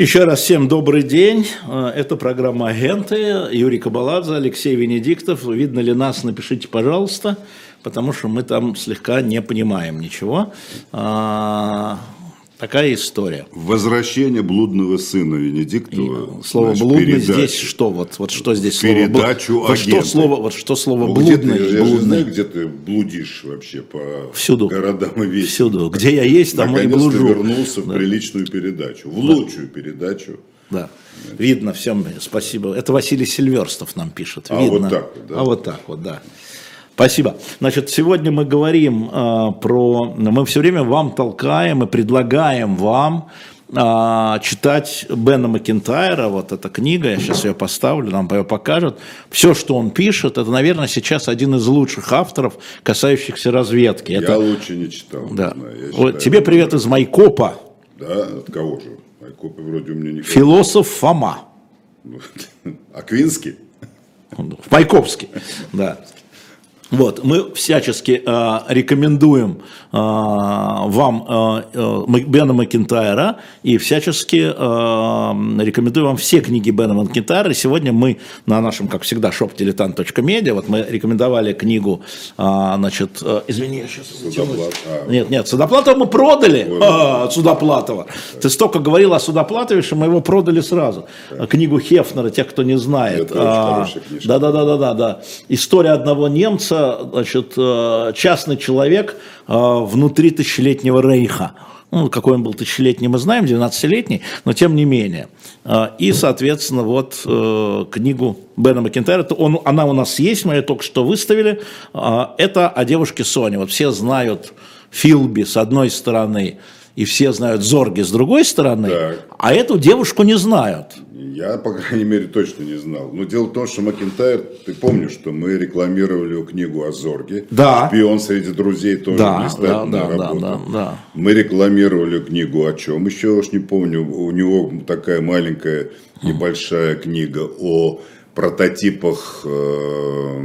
Еще раз всем добрый день. Э, это программа «Агенты». Юрий Кабаладзе, Алексей Венедиктов. Видно ли нас, напишите, пожалуйста, потому что мы там слегка не понимаем ничего. А, Такая история. Возвращение блудного сына Венедиктова. И слово значит, блудный передачу. здесь что? Вот, вот что здесь передачу слово вот что слово, вот что слово ну, блудный? Где ты, я блудный. знаю, где ты блудишь вообще по Всюду. городам и весям. Всюду. Где я есть, там и блужу. вернулся да. в приличную передачу, в да. лучшую передачу. Да. Видно всем, спасибо. Это Василий Сильверстов нам пишет. А Видно. вот так вот, да? А вот так вот, да. Спасибо. Значит, сегодня мы говорим э, про... Мы все время вам толкаем и предлагаем вам э, читать Бена Макентайра, вот эта книга, я сейчас ее поставлю, нам ее покажут. Все, что он пишет, это, наверное, сейчас один из лучших авторов, касающихся разведки. Я это... лучше не читал. Да. Не знаю, вот, считаю, тебе привет из Майкопа. Да, от кого же? Майкопа вроде у меня не Философ Фома. Аквинский? В Майкопске, да. Вот, мы всячески э, рекомендуем э, вам э, э, Бена Макентайра и всячески э, рекомендуем вам все книги Бена Макентайра. Сегодня мы на нашем, как всегда, shopdiletant.media, вот мы рекомендовали книгу, э, значит, э, извини, я сейчас... Судоплат. А. Нет, нет, Судоплатова мы продали, Ой, а, Судоплатова. Ты столько говорил о Судоплатове, что мы его продали сразу. Книгу Хефнера, тех, кто не знает. Это а, да, да, да, да, да, да. История одного немца, значит, э, частный человек э, внутри тысячелетнего рейха. Ну, какой он был тысячелетний, мы знаем, 12-летний, но тем не менее. Э, и, соответственно, вот книгу Бена Макентайра, он, она у нас есть, мы ее только что выставили. Это о девушке Соне. Вот все знают Филби с одной стороны, и все знают Зорги с другой стороны, так. а эту девушку не знают. Я, по крайней мере, точно не знал. Но дело в том, что Макентайр, ты помнишь, что мы рекламировали книгу о Зорге. Да. Шпион среди друзей тоже да, блистательная да, да, работа. Да, да, да. Мы рекламировали книгу о чем? Еще уж не помню. У него такая маленькая, небольшая книга о прототипах, э,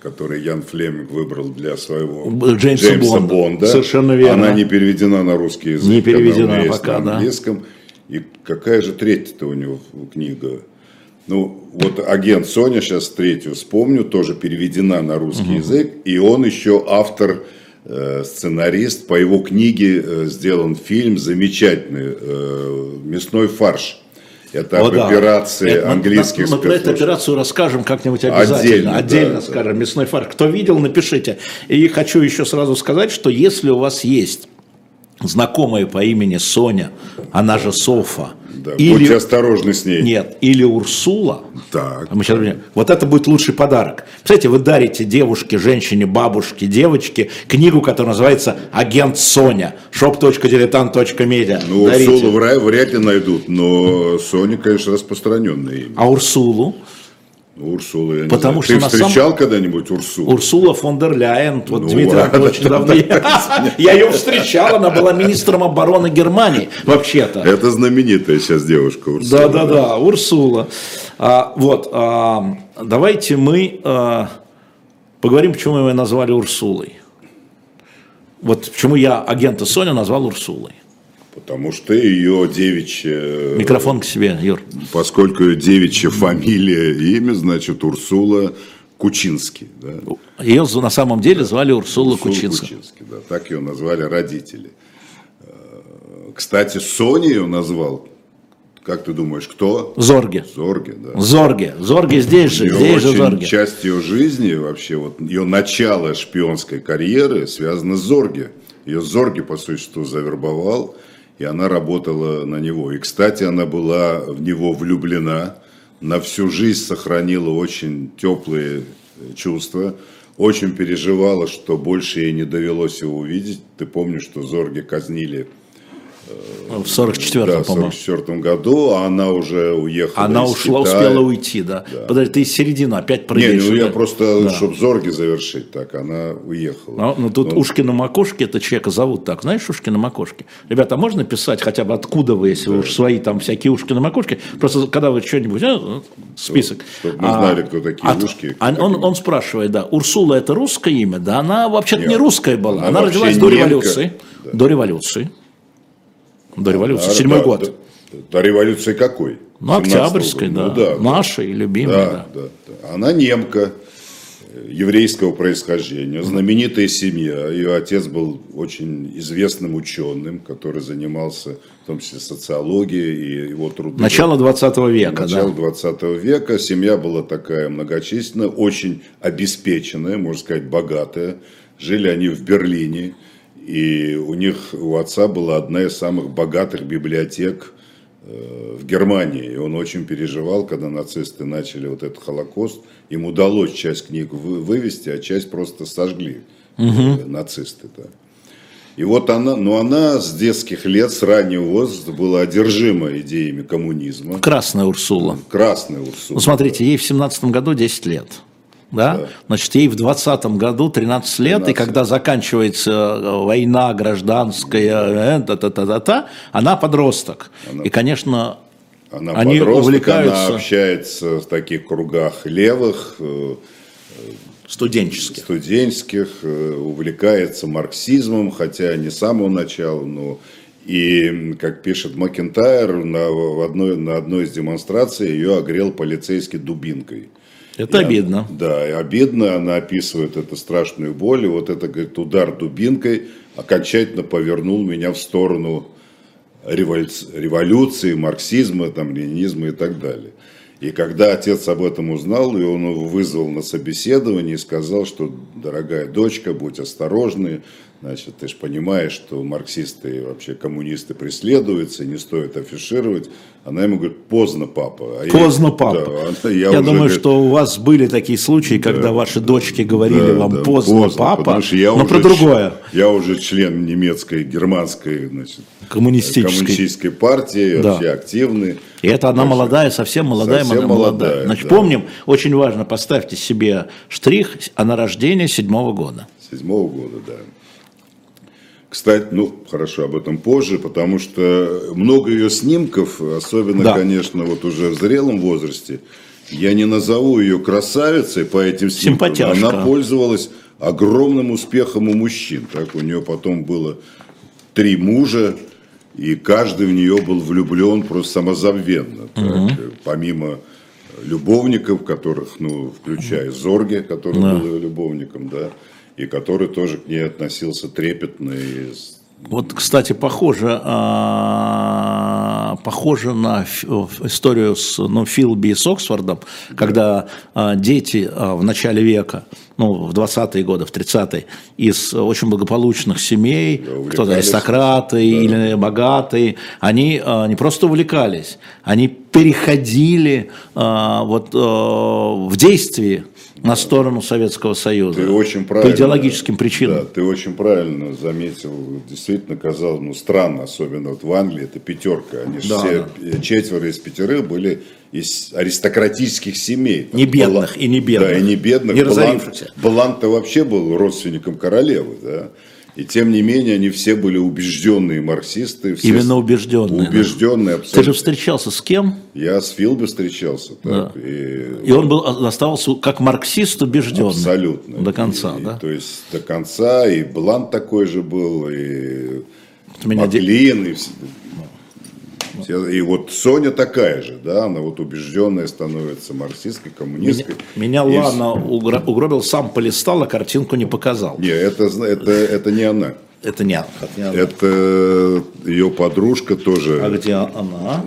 которые Ян Флеминг выбрал для своего Джеймса, Джеймса Бонда. Бонда. Совершенно верно. Она не переведена на русский язык. Не переведена пока, на английском. Да. И какая же третья-то у него книга? Ну, вот агент Соня, сейчас третью вспомню, тоже переведена на русский угу. язык. И он еще автор, э, сценарист. По его книге э, сделан фильм замечательный «Мясной фарш». Это О, об да. операции это, английских мы, мы, мы про эту операцию расскажем как-нибудь обязательно. Отдельно, Отдельно да, скажем, да. мясной фарш. Кто видел, напишите. И хочу еще сразу сказать, что если у вас есть знакомая по имени Соня, она же Софа. Да, или, будьте осторожны с ней. Нет, или Урсула. Так. Мы сейчас, вот это будет лучший подарок. Представляете, вы дарите девушке, женщине, бабушке, девочке книгу, которая называется «Агент Соня». shop.diletant.media. Ну, дарите. Урсулу вряд ли найдут, но Соня, конечно, распространенное имя. А Урсулу? Урсула, я не Потому знаю. Что Ты встречал сам... когда-нибудь Урсулу? Урсула фон дер Ляйен. Вот ну, Дмитрий ладно, очень давно. Я ее встречал, она была министром обороны Германии, вообще-то. Это знаменитая сейчас девушка Урсула. Да-да-да, Урсула. А, вот, а, давайте мы а, поговорим, почему мы ее назвали Урсулой. Вот почему я агента Соня назвал Урсулой. Потому что ее девичья... Микрофон к себе, Юр. Поскольку ее девичья фамилия имя, значит, Урсула Кучинский. Да? Ее на самом деле звали Урсула, Урсула Кучинский. Кучинский да, так ее назвали родители. Э, кстати, Соня ее назвал как ты думаешь, кто? Зорге. Зорге, да. Зорге. Зорге здесь же, ее здесь же Зорге. Часть ее жизни, вообще, вот ее начало шпионской карьеры связано с Зорге. Ее Зорге, по существу, завербовал и она работала на него. И, кстати, она была в него влюблена, на всю жизнь сохранила очень теплые чувства, очень переживала, что больше ей не довелось его увидеть. Ты помнишь, что Зорги казнили в 44-м, да, по-моему. в 44 году, а она уже уехала Она ушла, Китая. успела уйти, да. да. Подожди, ты из середины опять прыгаешь. Не, ну я просто, да. чтобы Зорги завершить, так, она уехала. Ну, ну тут Но... Ушкина Макошки, это человека зовут так, знаешь, Ушкина Макошки? Ребята, а можно писать хотя бы откуда вы, если да. вы уж свои там всякие Ушкина Макошки? Просто когда вы что-нибудь, ну, список. Чтобы мы знали, кто такие а, Ушки. А, он, он спрашивает, да, Урсула это русское имя? Да, она вообще-то не русская была, она, она родилась до революции. Да. До революции. До революции, седьмой год. Да, революция какой? Ну, Октябрьской, да. Ну, да. Нашей, любимой, да, да. да, да. Она немка э, еврейского происхождения, знаменитая семья. Ее отец был очень известным ученым, который занимался в том числе социологией и его труды. Начало 20 века, Начало да. 20 века. Семья была такая многочисленная, очень обеспеченная, можно сказать, богатая. Жили они в Берлине. И у них, у отца была одна из самых богатых библиотек э, в Германии. И он очень переживал, когда нацисты начали вот этот Холокост. Им удалось часть книг вы- вывести, а часть просто сожгли э, нацисты. Да. И вот она, но она с детских лет, с раннего возраста была одержима идеями коммунизма. Красная Урсула. Красная Урсула. Ну, смотрите, ей в 17 году 10 лет. Да? Да. Значит, ей в 20 году 13 лет, 13 и когда заканчивается э, война гражданская, э, та-та-та-та, она подросток. Она- И, конечно, Она Они подросток, увлекаются- она общается в таких кругах левых, э, студенческих. студенческих, э, увлекается марксизмом, хотя не с самого начала, но и, как пишет Макентайр, на, в одной, на одной из демонстраций ее огрел полицейский дубинкой. Это И она- обидно. да, и обидно, она описывает эту страшную боль, и вот это, говорит, удар дубинкой окончательно повернул меня в сторону революции, марксизма, там, ленинизма и так далее. И когда отец об этом узнал, и он его вызвал на собеседование и сказал, что, дорогая дочка, будь осторожна, значит, ты же понимаешь, что марксисты и вообще коммунисты преследуются, не стоит афишировать. Она ему говорит, поздно, папа. А я- Поздно, папа. Да, она- я уже, думаю, говорит, что у вас были такие случаи, когда ваши дочки говорили да, вам да, поздно, папа, потому что я но уже про другое. Я уже член немецкой, германской, значит, Коммунистической. коммунистической партии, Да. вообще активный. И это она молодая, совсем молодая, совсем молодая. молодая, Значит, да. помним, очень важно, поставьте себе штрих, она рождения седьмого года. Седьмого года, да. Кстати, ну, хорошо, об этом позже, потому что много ее снимков, особенно, Да. конечно, вот уже в зрелом возрасте, я не назову ее красавицей по этим снимкам. Симпатяшка. Она пользовалась огромным успехом у мужчин. Так, у нее потом было три мужа, и каждый в нее был влюблен просто самозабвенно. Так, Помимо любовников, которых, ну, включая Зорге, который Да. был ее любовником, да, и который тоже к ней относился трепетно и Вот, кстати, похоже, а, похоже на в историю с ну, Филби и с Оксфордом, когда а, дети а, в начале века, ну, в 20-е годы, в 30-е, из очень благополучных семей, увлекались. кто-то аристократы или богатые, они не просто увлекались, они переходили вот, а, в действии на сторону Советского Союза. Ты очень правильно. По идеологическим причинам. Да, ты очень правильно заметил. Действительно, казалось, ну, странно, особенно вот в Англии, это пятерка. Они Да, все, э, четверо из пятерых были из аристократических семей. Там Не бедных Балан- и не бедных. Да, и не бедных. Не Балан-. Балан-то вообще был родственником королевы, да. И тем не менее, они все были убежденные марксисты. Все Именно убежденные, да. Убежденные Ты абсолютно. же встречался с кем? Я с Филби встречался. Так, Да. и И он был оставался как марксист убежденный. Абсолютно. До конца, И- да? То есть до конца, и Блант такой же был, и меня де- Маклин, и, и вот Соня такая же, да, она вот убежденная становится марксистской, Меня, коммунисткой. меня И Лана угро- угробил, сам полистал, а картинку не показал. Не, это, это, это не она. Это не это не она. Это ее подружка тоже, А где она?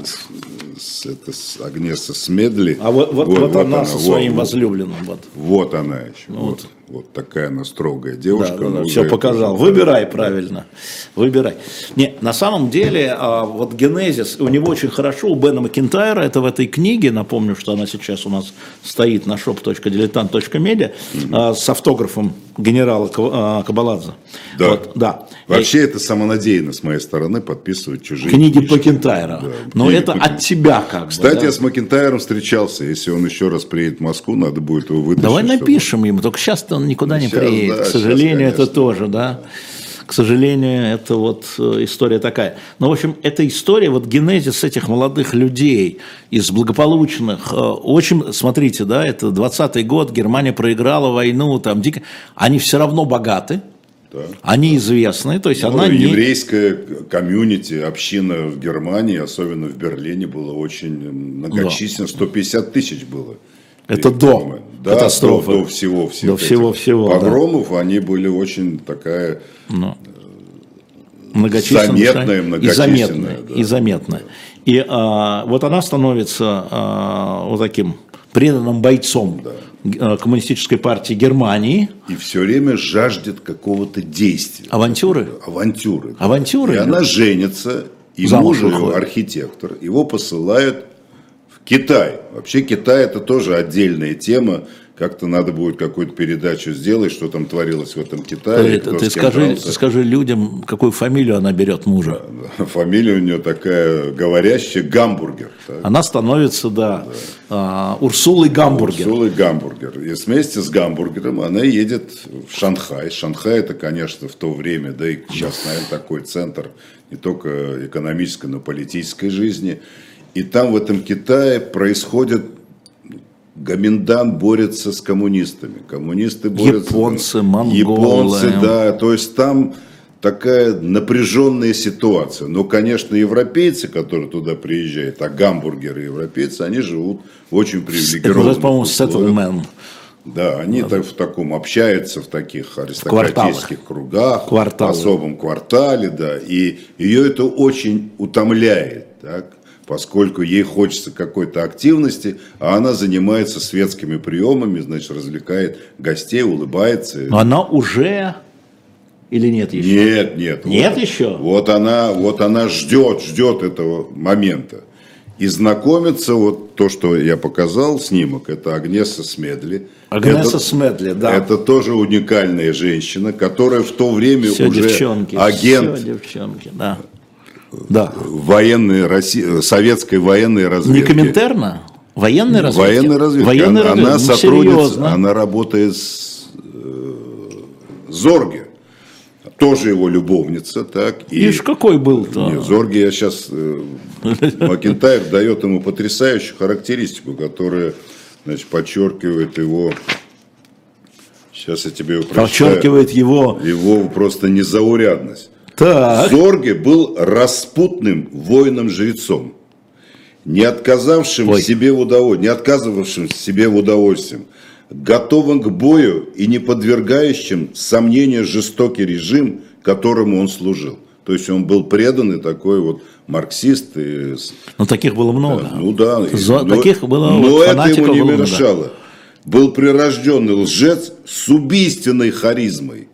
с- это с- Агнеса Смедли. А вот, вот, вот она со вот, своим вот. возлюбленным. Вот. Вот она еще. Ну вот. Вот такая она строгая Да, девушка. да, да, но все показал. Выбирай правильно. Выбирай. Не, на самом деле, а, вот генезис, у него очень хорошо, у Бена Макинтайра, это в этой книге, напомню, что она сейчас у нас стоит на shop.diletant.media, а, с автографом генерала а, Кабаладзе. Да. Вот, да. Вообще это самонадеянно с моей стороны подписывать чужие Книги книжки. Макинтайра. Да, Но книги это Макин- от тебя как бы. Кстати, да. я с Макинтайром встречался. Если он еще раз приедет в Москву, надо будет его вытащить. Давай чтобы- напишем ему, только сейчас он никуда не Сейчас, приедет. да, К сейчас, сожалению, это конечно. тоже, да. К сожалению, это вот э, история такая. Но, в общем, эта история, вот генезис этих молодых людей из благополучных, э, очень, смотрите, да, это 20-й год, Германия проиграла войну, там дико, они все равно богаты, Да. Они известны, то есть Ну, она не... еврейская комьюнити, община в Германии, особенно в Берлине, была очень многочисленна, 150 тысяч было. Это до да, катастрофы. До, до всего, всех До этих всего-всего, да. погромов, они были очень такая многочисленная, Заметная, и многочисленная, заметная, да. и заметная. И а, вот она становится а, вот таким преданным бойцом э, коммунистической партии Германии. и все время жаждет какого-то действия. Авантюры? Авантюры. да. Авантюры, И да. она женится, и Замуж муж ее архитектор, его посылают Китай. Вообще Китай это тоже отдельная тема. Как-то надо будет какую-то передачу сделать, что там творилось в этом Китае. Ты, ты скажи, дрался. скажи людям, какую фамилию она берет мужа. Фамилия у нее такая говорящая Гамбургер. так. Она становится, да, а, Урсулой Гамбургер. Урсулой Гамбургер. И вместе с Гамбургером она едет в Шанхай. Шанхай это, конечно, в то время, да и сейчас, наверное, такой центр не только экономической, но и политической жизни. И там в этом Китае происходит Гоминдан борется с коммунистами. Коммунисты борются... Японцы, монголы. Японцы, да. То есть там такая напряженная ситуация. Но, конечно, европейцы, которые туда приезжают, а гамбургеры европейцы, они живут в очень Это привилегированных называется, по-моему, settlement. Да, они так в таком общаются в таких аристократических кругах, Кварталы. в особом квартале, да, и ее это очень утомляет, так, поскольку ей хочется какой-то активности, а она занимается светскими приемами, значит, развлекает гостей, улыбается. Но она уже или нет еще? Нет, нет. Нет вот, еще? Вот она, вот она ждет, ждет этого момента. И знакомится, вот то, что я показал, снимок, это Агнеса Смедли. Агнеса Это- Смедли, да. Это тоже уникальная женщина, которая в то время Все уже девчонки, агент все девчонки, да. Да. военной России, советской военной Не разведки. Коминтерна? Военной разведки? Военной разведки. Военной она, разведки. она Ну, сотрудница, серьезно. она работает с э, Зорге. Тоже его любовница, так. И, Ишь, какой был-то. Не, Зорге я сейчас... Макентайр дает ему потрясающую характеристику, которая, значит, подчеркивает его... Сейчас я тебе его прочитаю. Подчеркивает его. Его просто незаурядность. Так. Зорге был распутным воином-жрецом, не отказавшим Ой. себе в удовольствии, не отказывавшим себе в удовольствии, готовым к бою и не подвергающим сомнению жестокий режим, которому он служил. То есть он был преданный такой вот марксист. И, Ну, таких было много. ну да. За- но- таких было, Но вот, это ему не было много. мешало. Был прирожденный лжец с убийственной харизмой.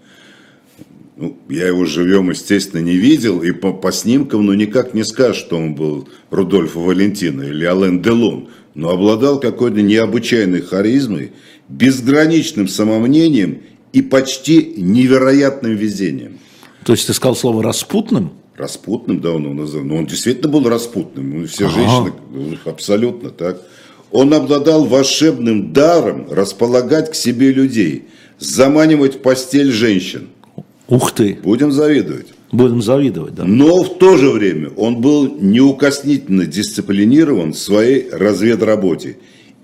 Ну, я его живем, естественно, не видел, и по, по снимкам, ну, никак не скажешь, что он был Рудольфо Валентино или Ален Делон, но обладал какой-то необычайной харизмой, безграничным самомнением и почти невероятным везением. То есть ты сказал слово распутным? Распутным, да, он его называл. Но он действительно был распутным. Ну, Все Ага. женщины, ну, абсолютно так. Он обладал волшебным даром располагать к себе людей, заманивать в постель женщин. Ух ты, Будем завидовать. будем завидовать, да. Но в то же время он был неукоснительно дисциплинирован в своей разведработе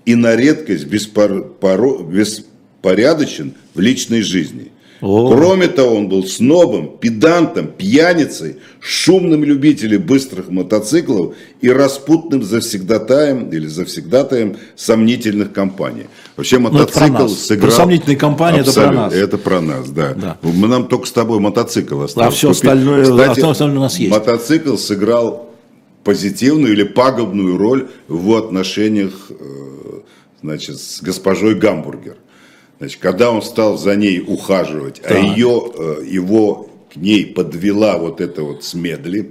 и на редкость беспор- поро- беспорядочен в личной жизни. О. Кроме того, он был снобом, педантом, пьяницей, шумным любителем быстрых мотоциклов и распутным завсегдатаем или завсегдатаем сомнительных компаний. Вообще Ну, про мотоцикл нас. сыграл... Про сомнительные компании это про Абсолютно, нас. Это про нас, да. Да. Мы, нам только с тобой мотоцикл осталось. всё купить. остальное- Кстати, а остальное у нас есть. Мотоцикл сыграл позитивную или пагубную роль в отношениях э, значит, с госпожой Гамбургер. Значит, когда он стал за ней ухаживать, а Так. ее, э, его к ней подвела вот эта вот Смедли,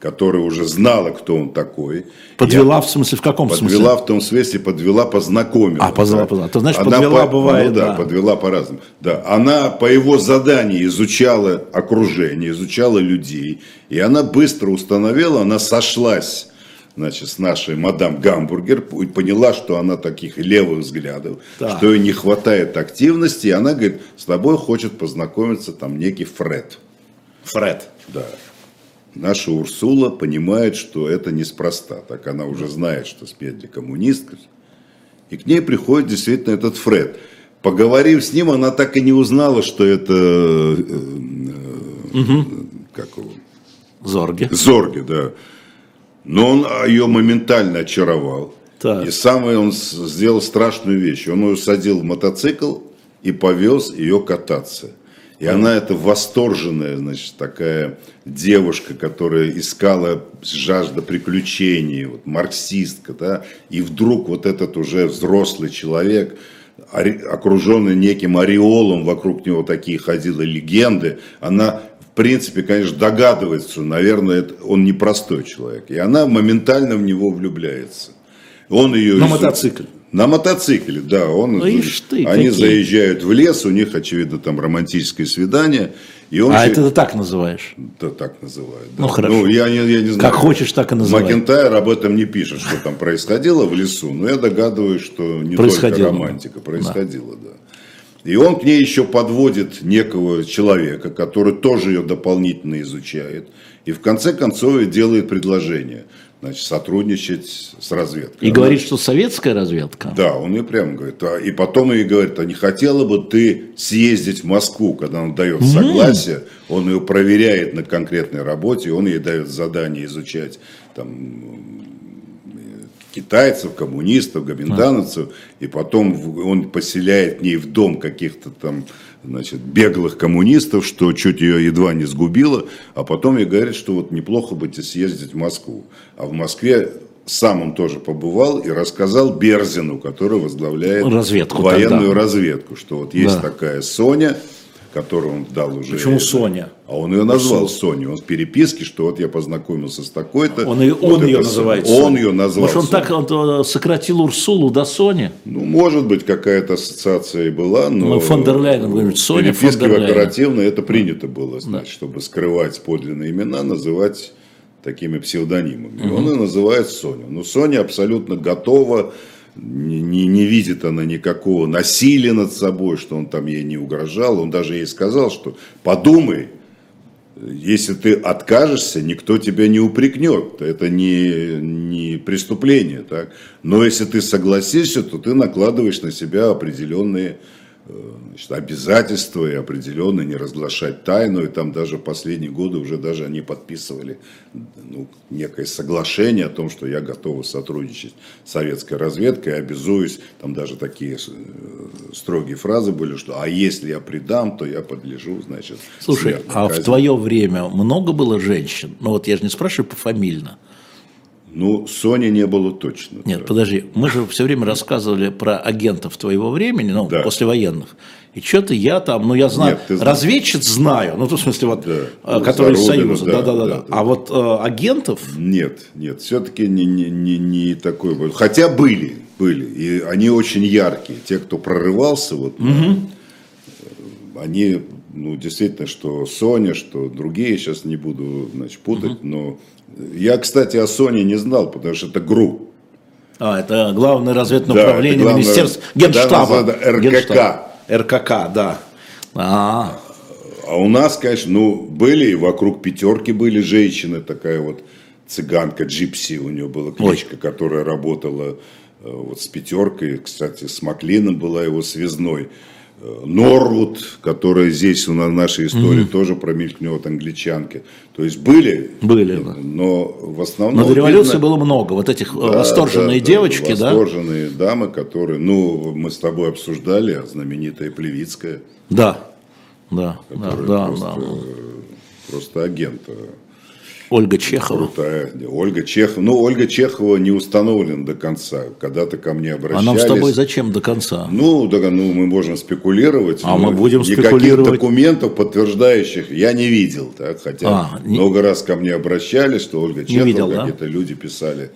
которая уже знала, кто он такой. Подвела, в смысле, в каком Подвела смысле? в том смысле, подвела, познакомила. А, позвала, да. позвала. То значит, Она подвела по- бывает, ну да, да. подвела по-разному. Да, она по его заданию изучала окружение, изучала людей, и она быстро установила, она сошлась значит, с нашей мадам Гамбургер поняла, что она таких левых взглядов, Так. что ей не хватает активности, и она говорит, с тобой хочет познакомиться там некий Фред. Фред. Да. Наша Урсула понимает, что это неспроста. Так она уже знает, что Спедли коммунистка. И к ней приходит действительно этот Фред. поговорив с ним, она так и не узнала, что это... э, э, Как его? Зорги. Зорги, да. Но он ее моментально очаровал. Так. И самое он сделал страшную вещь. Он ее садил в мотоцикл и повез ее кататься. И она это восторженная, значит, такая девушка, которая искала жажда приключений, вот, марксистка, да, и вдруг вот этот уже взрослый человек, окруженный неким ореолом, вокруг него такие ходили легенды, она в принципе, конечно, догадывается, что, наверное, он непростой человек. И она моментально в него влюбляется. Он ее На мотоцикле. На мотоцикле, да. Он, Ну, ишь ты, они какие. заезжают в лес, у них, очевидно, там романтическое свидание. И он А се- это ты так называешь. да, так называют. да. Ну, хорошо. Ну, я, не- я не знаю. Как хочешь, так и называй. Макентайр об этом не пишет, что там происходило в лесу, но я догадываюсь, что не только романтика, происходило, да. И он к ней еще подводит некого человека, который тоже ее дополнительно изучает. И в конце концов делает предложение. Значит, сотрудничать с разведкой. И Она- говорит, что советская разведка. да, он ей прямо говорит. А, и потом ей говорит, а не хотела бы ты съездить в Москву, когда он дает согласие, он ее проверяет на конкретной работе, он ей дает задание изучать там, китайцев, коммунистов, гоминдановцев, и потом он поселяет к ней в дом каких-то там значит, беглых коммунистов, что чуть ее едва не сгубило, а потом ей говорит, что вот неплохо бы тебе съездить в Москву. А в Москве сам он тоже побывал и рассказал Берзину, который возглавляет Разведку военную тогда. разведку, что вот есть Да. такая Соня, которую он дал уже. Почему Соня? А он ее назвал Соней. Он в переписке, что вот я познакомился с такой-то. Он, ее- вот он ее это называет Соня. Он ее назвал. Может, он Соней. так он, э, сократил Урсулу до Сони? Ну, может быть, какая-то ассоциация и была, но... Ну, фон дер Ляйен, говорит, Соня фон дер Ляйен. оперативно это принято было, значит, чтобы скрывать подлинные имена, называть такими псевдонимами. И Он ее называет Соню. Но Соня абсолютно готова, не, не, не видит она никакого насилия над собой, что он там ей не угрожал. Он даже ей сказал, что подумай, если ты откажешься, никто тебя не упрекнет. Это не, не преступление. Так? Но если ты согласишься, то ты накладываешь на себя определенные значит, обязательства и определенные не разглашать тайну. И там даже в последние годы уже даже они подписывали ну, некое соглашение о том, что я готов сотрудничать с советской разведкой, обязуюсь, там даже такие э, строгие фразы были, что а если я предам, то я подлежу, значит, Слушай, а в казни». твое время много было женщин? Ну вот я же не спрашиваю пофамильно. Ну, Сони не было точно. Нет, да. подожди, мы же все время рассказывали про агентов твоего времени, ну, Да. послевоенных. И что-то я там, ну, я знаю, Нет, ты знаешь. разведчиц знаю, ну, в смысле, вот, Да. э, Ну, которые из Союза, да, да-да-да. да, да. А вот э, агентов, Нет, нет, все-таки не, не, не, не такой был. Хотя были, были. И они очень яркие. Те, кто прорывался, вот, на- они, ну, действительно, что Соня, что другие, сейчас не буду, значит, путать, но я, кстати, о Соне не знал, потому что это ГРУ. а, это главное разведное Да, главное- Министерства да, Генштаба. называется РКК. Генштаба. РКК, да. А, А у нас, конечно, ну, были вокруг пятерки были женщины, такая вот цыганка Джипси, у нее была кличка, которая работала э, вот с пятеркой, кстати, с Маклином была его связной. Э, Норвуд, которая здесь в нашей истории тоже промелькнет, англичанки. То есть были, Были, да. но в основном... но до революции видно- было много вот этих э, да, восторженные да, девочки, да? Восторженные дамы, которые, ну, мы с тобой обсуждали, а знаменитая Плевицкая, Да, да, да, да, просто, да. э, просто агент. Ольга Чехова. Крутая. Ольга Чехова. Ну, Ольга Чехова не установлена до конца. Когда-то ко мне А обращались. нам с тобой зачем до конца? Ну, да, ну, мы можем спекулировать. А мы будем никаких спекулировать. документов, подтверждающих, я не видел. Так, хотя А, не- много раз ко мне обращались, что Ольга Чехова, видел, да? какие-то люди писали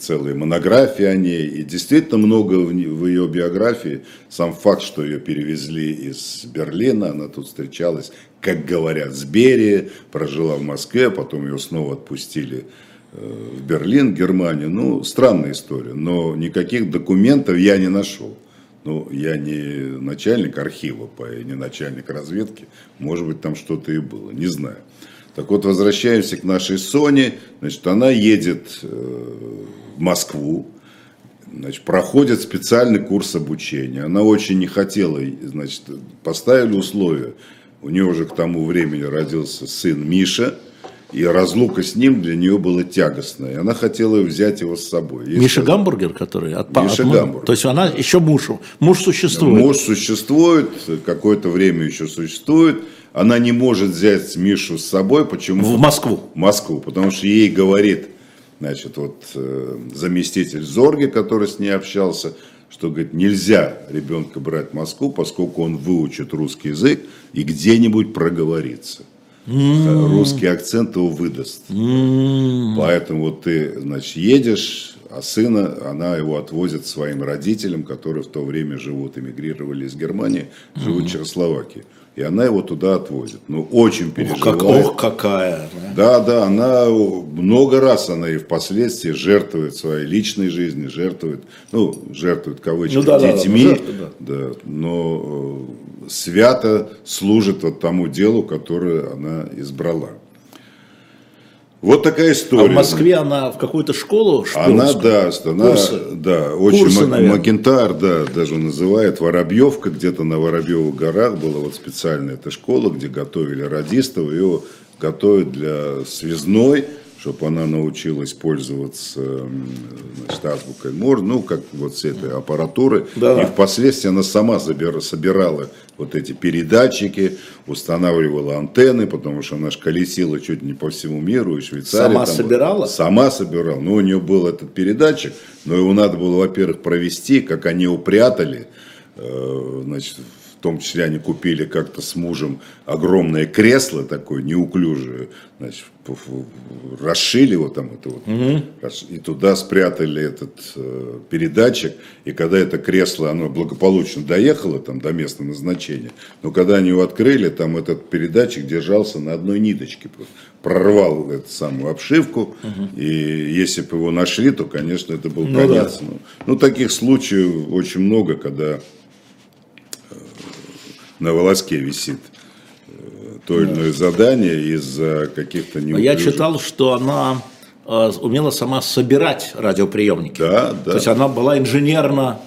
целые монографии о ней. И действительно много в, ее биографии. Сам факт, что ее перевезли из Берлина, она тут встречалась, как говорят, с Берии, прожила в Москве, потом ее снова отпустили э, в Берлин, Германию. Ну, странная история, но никаких документов я не нашел. Ну, я не начальник архива, не начальник разведки. Может быть, там что-то и было, не знаю. Так вот, возвращаемся к нашей Соне. Значит, она едет э, в Москву. значит, проходит специальный курс обучения. Она очень не хотела, значит, поставили условия. У нее уже к тому времени родился сын Миша, и разлука с ним для нее была тягостная. Она хотела взять его с собой. Ей Миша сказали, Гамбургер, который от Миша от, Гамбургер. То есть она еще муж, муж существует. Муж существует, какое-то время еще существует. Она не может взять Мишу с собой. Почему? В Москву. В Москву, потому что ей говорит значит, вот, э, заместитель Зорги, который с ней общался, что, говорит, нельзя ребенка брать в Москву, поскольку он выучит русский язык и где-нибудь проговорится. Mm. Русский акцент его выдаст. Mm. Поэтому вот ты, значит, едешь, а сына, она его отвозит своим родителям, которые в то время живут, эмигрировали из Германии, живут mm. в Чехословакии и она его туда отвозит. Ну, очень переживает. Ох, ох какая. Да, да, она много раз, она и впоследствии жертвует своей личной жизнью, жертвует, ну, жертвует, кавычки, ну, да, детьми, да, да, да. да, но э, свято служит вот тому делу, которое она избрала. Вот такая история. А в Москве она в какую-то школу Она даст, она, Курсы. да, очень Курсы, Макентар, да, даже называет Воробьевка, где-то на Воробьевых горах была вот специальная эта школа, где готовили радистов, ее готовят для связной, чтобы она научилась пользоваться значит, азбукой Мор, ну, как вот с этой аппаратуры. Да. И впоследствии она сама забира, собирала вот эти передатчики, устанавливала антенны, потому что она же колесила чуть не по всему миру, и Швейцария. Сама там, собирала? Сама собирала. Ну, у нее был этот передатчик, но его надо было, во-первых, провести, как они упрятали, э, значит, том числе они купили как-то с мужем огромное кресло такое неуклюжее, значит, расшили его там это вот, угу. и туда спрятали этот э, передатчик, и когда это кресло, оно благополучно доехало там до места назначения, но когда они его открыли, там этот передатчик держался на одной ниточке, прорвал эту самую обшивку, угу. и если бы его нашли, то, конечно, это был ну, конец. Да. Ну, ну, таких случаев очень много, когда на волоске висит э, то или иное задание из-за каких-то неуклюжих... Я читал, что она э, умела сама собирать радиоприемники. Да, да. То есть она была инженерно...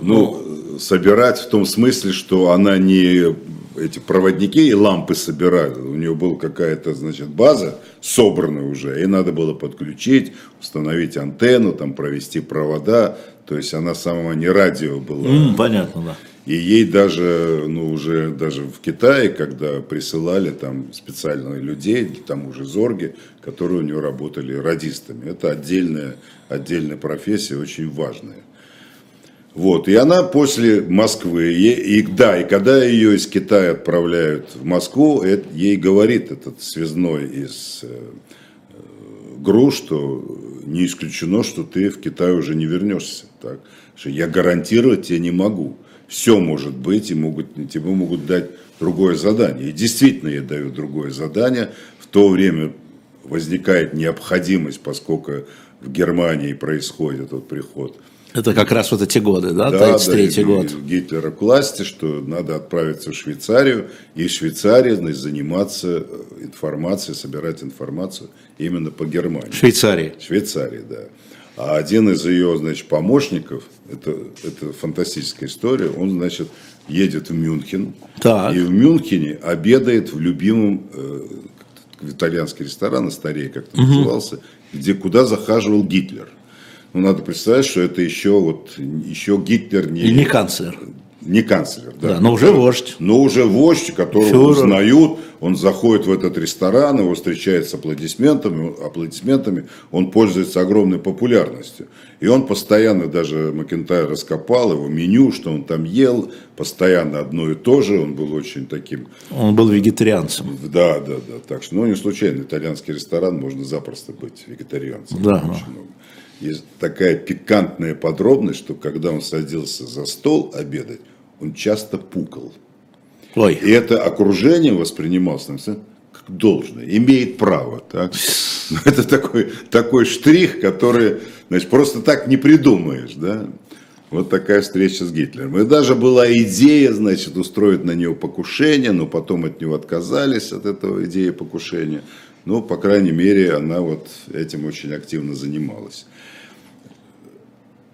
Ну, ну, собирать в том смысле, что она не эти проводники и лампы собирали. У нее была какая-то, значит, база собранная уже, и надо было подключить, установить антенну, там провести провода. То есть она сама не радио была. Mm, понятно, да. И ей даже, ну, уже даже в Китае, когда присылали там специальных людей, там уже зорги, которые у нее работали радистами. Это отдельная, отдельная профессия, очень важная. Вот, и она после Москвы, и, и да, и когда ее из Китая отправляют в Москву, это, ей говорит этот связной из э, ГРУ, что не исключено, что ты в Китай уже не вернешься. Так? Что я гарантировать тебе не могу все может быть, и могут, тебе могут дать другое задание. И действительно ей дают другое задание. В то время возникает необходимость, поскольку в Германии происходит вот приход. Это как раз вот эти годы, да, да 33 да, год. Гитлера к власти, что надо отправиться в Швейцарию, и в Швейцарии заниматься э, информацией, собирать информацию именно по Германии. Швейцарии. Швейцарии, да. А один из ее, значит, помощников, это, это фантастическая история, он, значит, едет в Мюнхен. Так. И в Мюнхене обедает в любимом э, итальянский ресторан, старее как-то угу. назывался, где, куда захаживал Гитлер. Ну, надо представить, что это еще, вот, еще Гитлер не... И не канцлер. Не канцлер, да. да но уже вождь. Но уже вождь, которого Фюрер. узнают. Он заходит в этот ресторан, его встречает с аплодисментами, аплодисментами. Он пользуется огромной популярностью. И он постоянно, даже Макентайр раскопал его меню, что он там ел, постоянно одно и то же. Он был очень таким... Он был вегетарианцем. Да, да, да. Так что, ну, не случайно, итальянский ресторан можно запросто быть вегетарианцем. Да. Очень много. Есть такая пикантная подробность, что когда он садился за стол обедать, он часто пукал. Ой. И это окружение воспринималось как должное, имеет право. Так? Это такой, такой штрих, который значит, просто так не придумаешь. Да? Вот такая встреча с Гитлером. И даже была идея, значит, устроить на него покушение, но потом от него отказались, от этого идеи покушения. Но, по крайней мере, она вот этим очень активно занималась.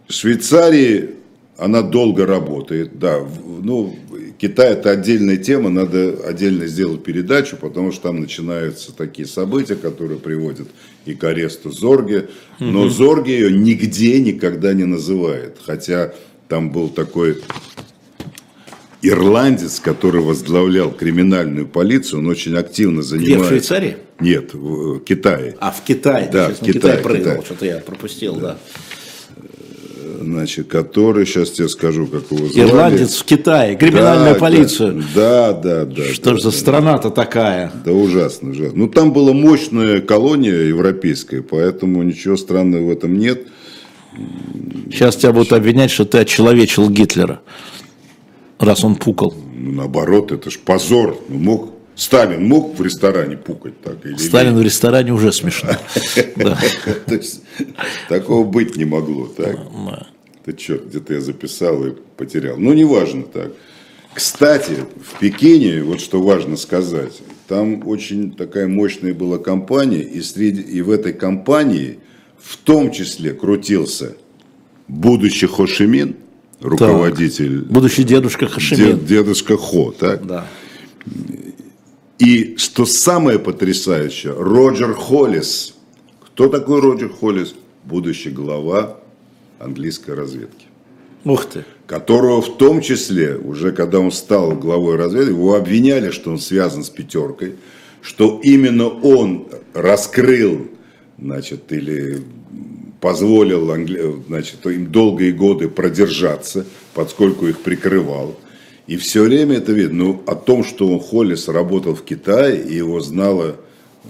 Швейцарии она долго работает, да. Ну, Китай это отдельная тема, надо отдельно сделать передачу, потому что там начинаются такие события, которые приводят и к аресту Зорге. Но Зорге ее нигде никогда не называет. Хотя там был такой ирландец, который возглавлял криминальную полицию, он очень активно Где, занимается... в Швейцарии? Нет, в Китае. А, в Китае. Да, в Китае, Китай прыгнул, Китай. что-то я пропустил, да. Значит, который, сейчас тебе скажу, как его звали. Ирландец в Китае, криминальную Да, полицию. Да, да, да. Что да, ж за да. страна-то такая? Да ужасно, ужасно. Ну, там была мощная колония европейская, поэтому ничего странного в этом нет. Сейчас тебя будут обвинять, что ты отчеловечил Гитлера, раз он пукал. Ну, наоборот, это ж позор. Ну, мог... Сталин мог в ресторане пукать так? Или Сталин в ресторане уже смешно. Да. нет? То есть, такого быть не могло, так? Ты черт, где-то я записал и потерял. Ну, неважно так. Кстати, в Пекине, вот что важно сказать, там очень такая мощная была компания, и, среди, и в этой компании в том числе крутился будущий Хошимин, руководитель, Будущий дедушка Хашимин. дед- дедушка Хо, так? Да. И что самое потрясающее, Роджер Холлис. Кто такой Роджер Холлис? Будущий глава английской разведки. Ух ты. Которого в том числе, уже когда он стал главой разведки, его обвиняли, что он связан с пятеркой, что именно он раскрыл, значит, или позволил англи- значит, им долгие годы продержаться, поскольку их прикрывал. И все время это видно. Ну, о том, что он Холлис работал в Китае, и его знала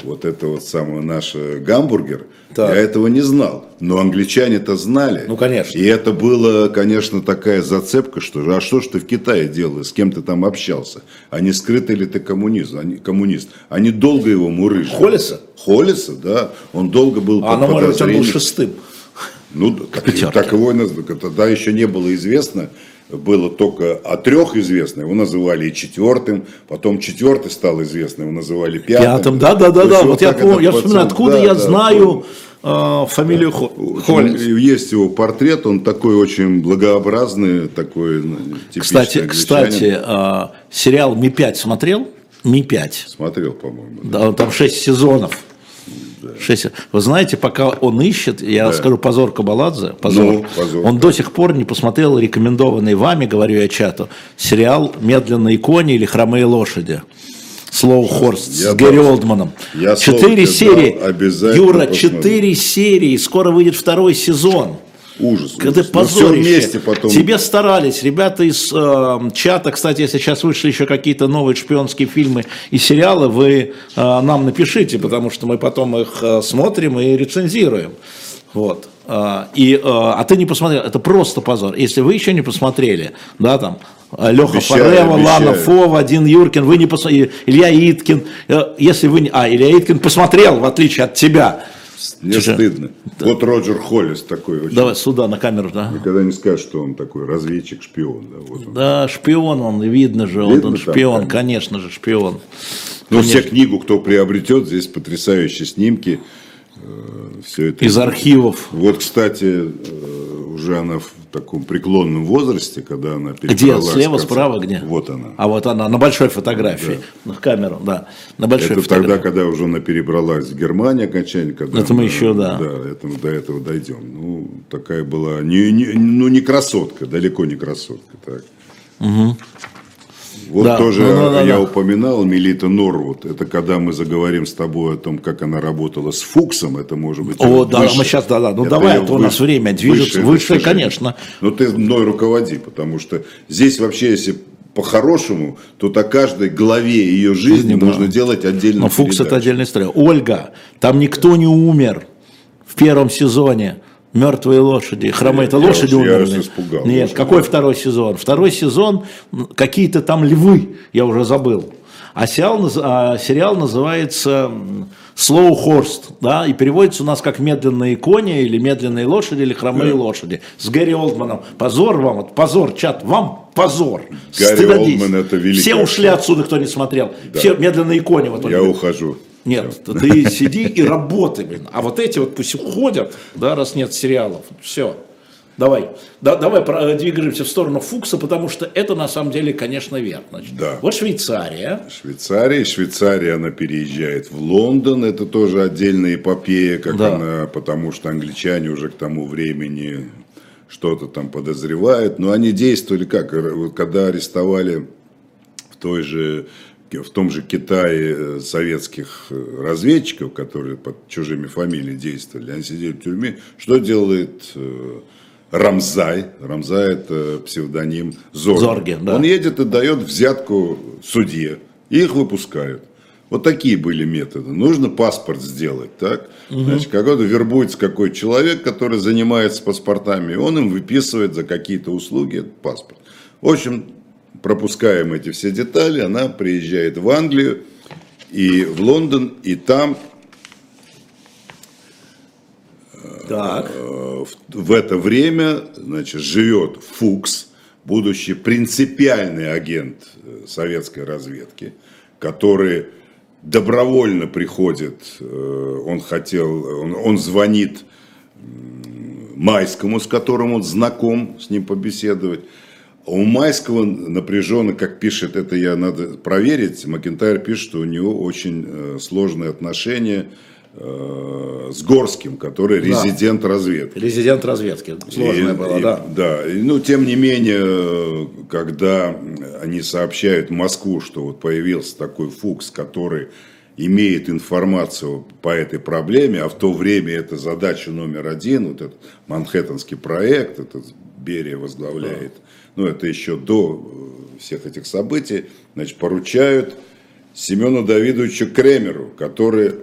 вот это вот самое наше гамбургер, Так. я этого не знал. Но англичане-то знали. Ну, конечно. И это было, конечно, такая зацепка, что а что ж ты в Китае делал, с кем ты там общался? А не скрытый ли ты коммунист? Они, коммунист? Они долго его мурыжили. Холлиса? Холлиса, да. Он долго был А, под ну, может быть, он был шестым. Ну, так, так его и назвали. Тогда еще не было известно, было только о трех известно, его называли и четвертым, потом четвертый стал известным, его называли пятым. Пятым, да, да, да, да. Вот я помню, я вспоминаю, откуда да, я да, знаю э, фамилию Хо- помню. Холлис. Есть его портрет, он такой очень благообразный, такой ну, Кстати, англичанин. кстати, э, сериал Ми-5 смотрел? Ми-5. Смотрел, по-моему. Да, там 6 сезонов. Шесть. Вы знаете, пока он ищет, я Да. скажу позор Кабаладзе, позор, Ну, позор, он да. до сих пор не посмотрел рекомендованный вами, говорю я чату, сериал «Медленные кони» или «Хромые лошади». Слоу Хорст Я с Гэри дал- Олдманом. я Четыре серии. Юра, четыре серии. Скоро выйдет второй сезон. Ужас. Когда ужас. Позорище. вместе потом. Тебе старались. Ребята из э, чата, кстати, если сейчас вышли еще какие-то новые шпионские фильмы и сериалы, вы э, нам напишите, потому что мы потом их э, смотрим и рецензируем. Вот. А, И, э, а ты не посмотрел, это просто позор. Если вы еще не посмотрели, да, там, э, Леха Форева, Лана. Фова, Один Юркин, вы не посмотрели, Илья Иткин, э, если вы не, а, Илья Иткин посмотрел, в отличие от тебя. Мне Слушай, стыдно. Вот Роджер Холлис такой очень. Давай сюда, на камеру, да. Никогда не скажешь, что он такой разведчик, шпион. Да, вот он. Да, шпион он, видно же, он, Видно он там, шпион, конечно. конечно же, шпион. Ну, все книгу, кто приобретет, здесь потрясающие снимки. Все это Из архивов. Вот, кстати, э, уже она таком преклонном возрасте, когда она Где? перебралась в Слева, справа, где? Вот она. А вот она, на большой фотографии. На камеру, да. На большой Это фотографии. тогда, когда уже она перебралась в Германию окончательно. Когда Это мы она- еще, да. Да, это мы до этого дойдем. Ну, такая была, не, не- ну, не красотка, далеко не красотка. Так. Вот Да, тоже ну, да, да, я да. упоминал Мелита Норвуд. Это когда мы заговорим с тобой о том, как она работала с Фуксом. Это может быть... О, да, выше- мы сейчас, да, да. Ну, это давай, её а у нас выше- время движется. Высшее, достижение. конечно. Но ты мной руководи, потому что здесь вообще, если по-хорошему, то о каждой главе ее жизни Да. можно делать отдельно. Но Фукс это отдельная история. Ольга, там никто не умер в первом сезоне. Мертвые лошади, хромые это Я лошади я умерли. испугал. Нет, Лошади. какой второй сезон? Второй сезон какие-то там львы, я уже забыл. А сериал, а сериал называется Slow Horse, да, и переводится у нас как медленные кони или медленные лошади или хромые лошади. С Гэри Олдманом. Позор вам, вот позор, чат, вам позор. Гарри Стыдитесь. Олдман это великий Все ушли отсюда, кто не смотрел. Все медленные кони. Вот он Я говорит. ухожу. Нет, ты сиди и работай, блин. А вот эти вот пусть уходят, да, раз нет сериалов. Все. Давай, да, давай про- двигаемся в сторону Фукса, потому что это на самом деле, конечно, верно. Значит, Да. Вот Швейцария, Швейцария. Швейцария, она переезжает в Лондон. Это тоже отдельная эпопея, как Да. она, потому что англичане уже к тому времени что-то там подозревают. Но они действовали как? Вот Когда арестовали в той же в том же Китае э, советских э, разведчиков, которые под чужими фамилиями действовали, они сидели в тюрьме. Что делает э, Рамзай? Рамзай это псевдоним Зорги. Зорги, да. Он едет и дает взятку судье, и их выпускают. Вот такие были методы. Нужно паспорт сделать, так? Значит, какой-то вербуется какой человек, который занимается паспортами, и он им выписывает за какие-то услуги этот паспорт. В общем, пропускаем эти все детали, она приезжает в Англию и в Лондон, и там так, э, в, в это время значит, живет Фукс, будущий принципиальный агент э, советской разведки, который добровольно приходит, э, он хотел, он, он звонит Майскому, с которым он знаком, с ним побеседовать. А у Майского напряженно, как пишет, это я надо проверить, Макентайр пишет, что у него очень э, сложные отношения э, с Горским, который резидент разведки. резидент разведки. Сложное И- было, и- да. Да, и, ну, тем не менее, когда они сообщают Москву, что вот появился такой Фукс, который имеет информацию по этой проблеме, а в то время это задача номер один, вот этот Манхэттенский проект, этот Берия возглавляет, ну, это еще до э, всех этих событий, значит, поручают Семену Давидовичу Кремеру, который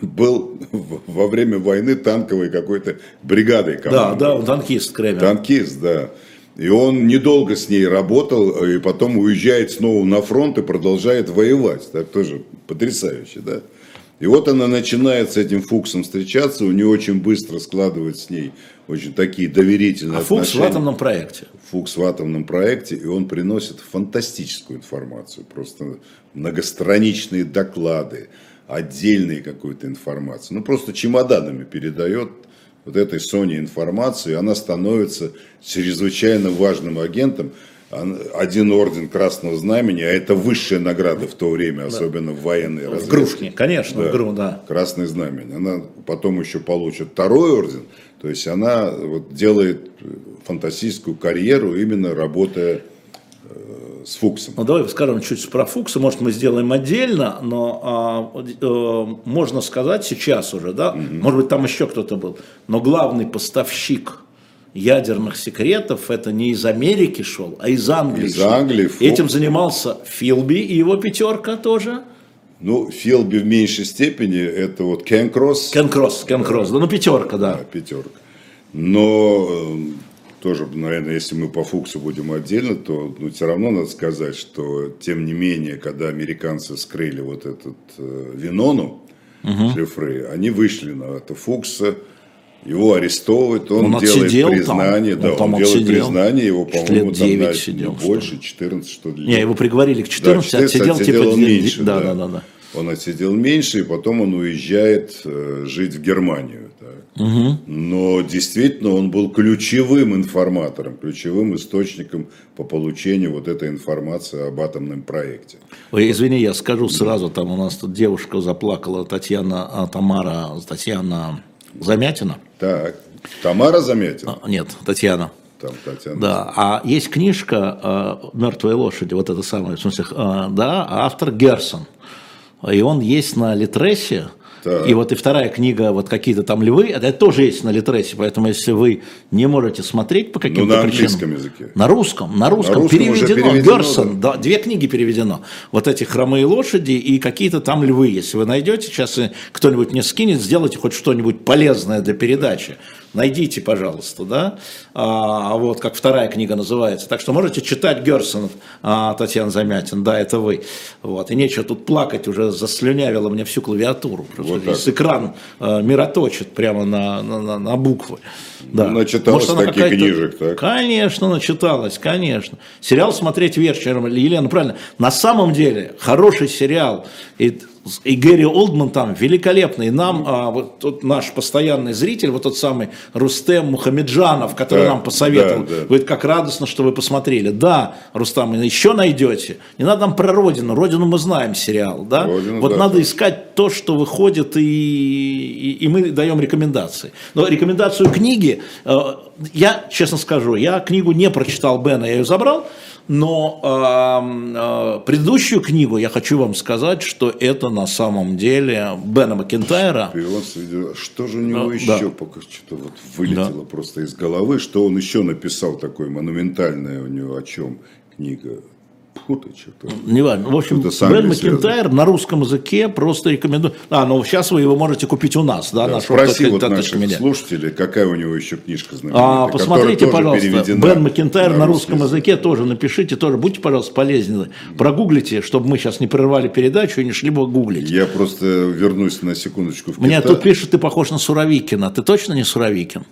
был во время войны танковой какой-то бригадой Да, да, он танкист Кремер. Танкист, да. И он недолго с ней работал, и потом уезжает снова на фронт и продолжает воевать. Так тоже потрясающе, да. И вот она начинает с этим Фуксом встречаться, у нее очень быстро складывается с ней очень такие доверительные А Фукс в отношения. атомном проекте. Фукс в атомном проекте, и он приносит фантастическую информацию, просто многостраничные доклады, отдельные какую-то информацию. Ну, просто чемоданами передает вот этой Соне информацию, и она становится чрезвычайно важным агентом. Один орден Красного Знамени, а это высшая награда в то время, особенно в военной В разведке. Грушке, конечно, Да. в Гру, да. Красное знамя. Она потом еще получит второй орден. То есть она вот делает фантастическую карьеру, именно работая э, с Фуксом. Ну, давай скажем чуть про Фукса, может, мы сделаем отдельно, но а, э, можно сказать сейчас уже, да, может быть, там еще кто-то был, но главный поставщик ядерных секретов это не из Америки шел, а из Англии. Из шел. Англии, Фук- Этим занимался Филби и его пятерка тоже. Ну, Филби в меньшей степени, это вот Кен Кросс, Кен Кросс, Кен Кросс, да, ну пятерка, да. да, пятерка. Но э, тоже, наверное, если мы по Фуксу будем отдельно, то ну, все равно надо сказать, что тем не менее, когда американцы скрыли вот этот э, Винону, шифры, они вышли на это Фукса, его арестовывают, он, Он делает отсидел там. признание, Он да, там он делает отсидел. признание, его, по-моему, там 9 на- сидел, ну, что больше, 14, что ли. Не, его приговорили к 14, Да, отсидел, отсидел типа он меньше, да, да. да, да, да. Он отсидел меньше, и потом он уезжает э, жить в Германию. так. Но действительно он был ключевым информатором, ключевым источником по получению вот этой информации об атомном проекте. Ой, извини, я скажу сразу, там у нас тут девушка заплакала, Татьяна, а, Тамара, Татьяна Замятина. Так, Тамара заметила? А, Нет, Татьяна. Там Татьяна. Да, а есть книжка «Мертвые лошади», вот это самое, в смысле, а, да, автор Герсон. И он есть на Литресе. Так. И вот и вторая книга, вот какие-то там львы, это тоже есть на Литресе, поэтому если вы не можете смотреть по каким-то Ну, на причинам... английском языке. На русском, на русском, На русском переведено, переведено, Герсон, да. две книги переведено. Вот эти хромые лошади и какие-то там львы, если вы найдете, сейчас кто-нибудь мне скинет, сделайте хоть что-нибудь полезное для передачи. Найдите, пожалуйста, да, а, вот как вторая книга называется. Так что можете читать Герсон, а, Татьяна Замятин, да, это вы. Вот. И нечего тут плакать, уже заслюнявило мне всю клавиатуру. Вот так весь экран а, мироточит прямо на, на, на- буквы. Да. Ну, начиталась она таких книжек, так? Конечно, начиталась, конечно. Сериал смотреть вечером, Елена, правильно. На самом деле, хороший сериал. И, и Гэри Олдман там великолепный. И нам, а, вот тут наш постоянный зритель, вот тот самый Рустем Мухамеджанов, который Да, нам посоветовал. да, да. Говорит, как радостно, что вы посмотрели. Да, Рустам, еще найдете. Не надо нам про Родину. Родину мы знаем сериал, да? Родину, вот да. надо искать то, что выходит, и, и, и мы даем рекомендации. Но рекомендацию книги, э, я честно скажу, я книгу не прочитал Бена, я ее забрал, но эм, э, предыдущую книгу я хочу вам сказать, что это на самом деле Бена Макентайра. Что же у него Да, еще да. пока что-то вот вылетело просто из головы, что он еще написал такое монументальное у него о чем книга. Фу ты, что-то. Неважно. В общем, Англией Макентайр на русском языке просто рекомендую. А, ну сейчас вы его можете купить у нас, да, Да, наш спроси вот «Автокредитатор наших меня». слушателей, какая у него еще книжка знаменитая, А, посмотрите, пожалуйста, Бен Макентайр на русский русском языке тоже напишите, тоже будьте, пожалуйста, полезны. Прогуглите, чтобы мы сейчас не прерывали передачу и не шли бы гуглить. Я просто вернусь на секундочку в Мне Китай. тут пишут, ты похож на Суровикина. Ты точно не Суровикин?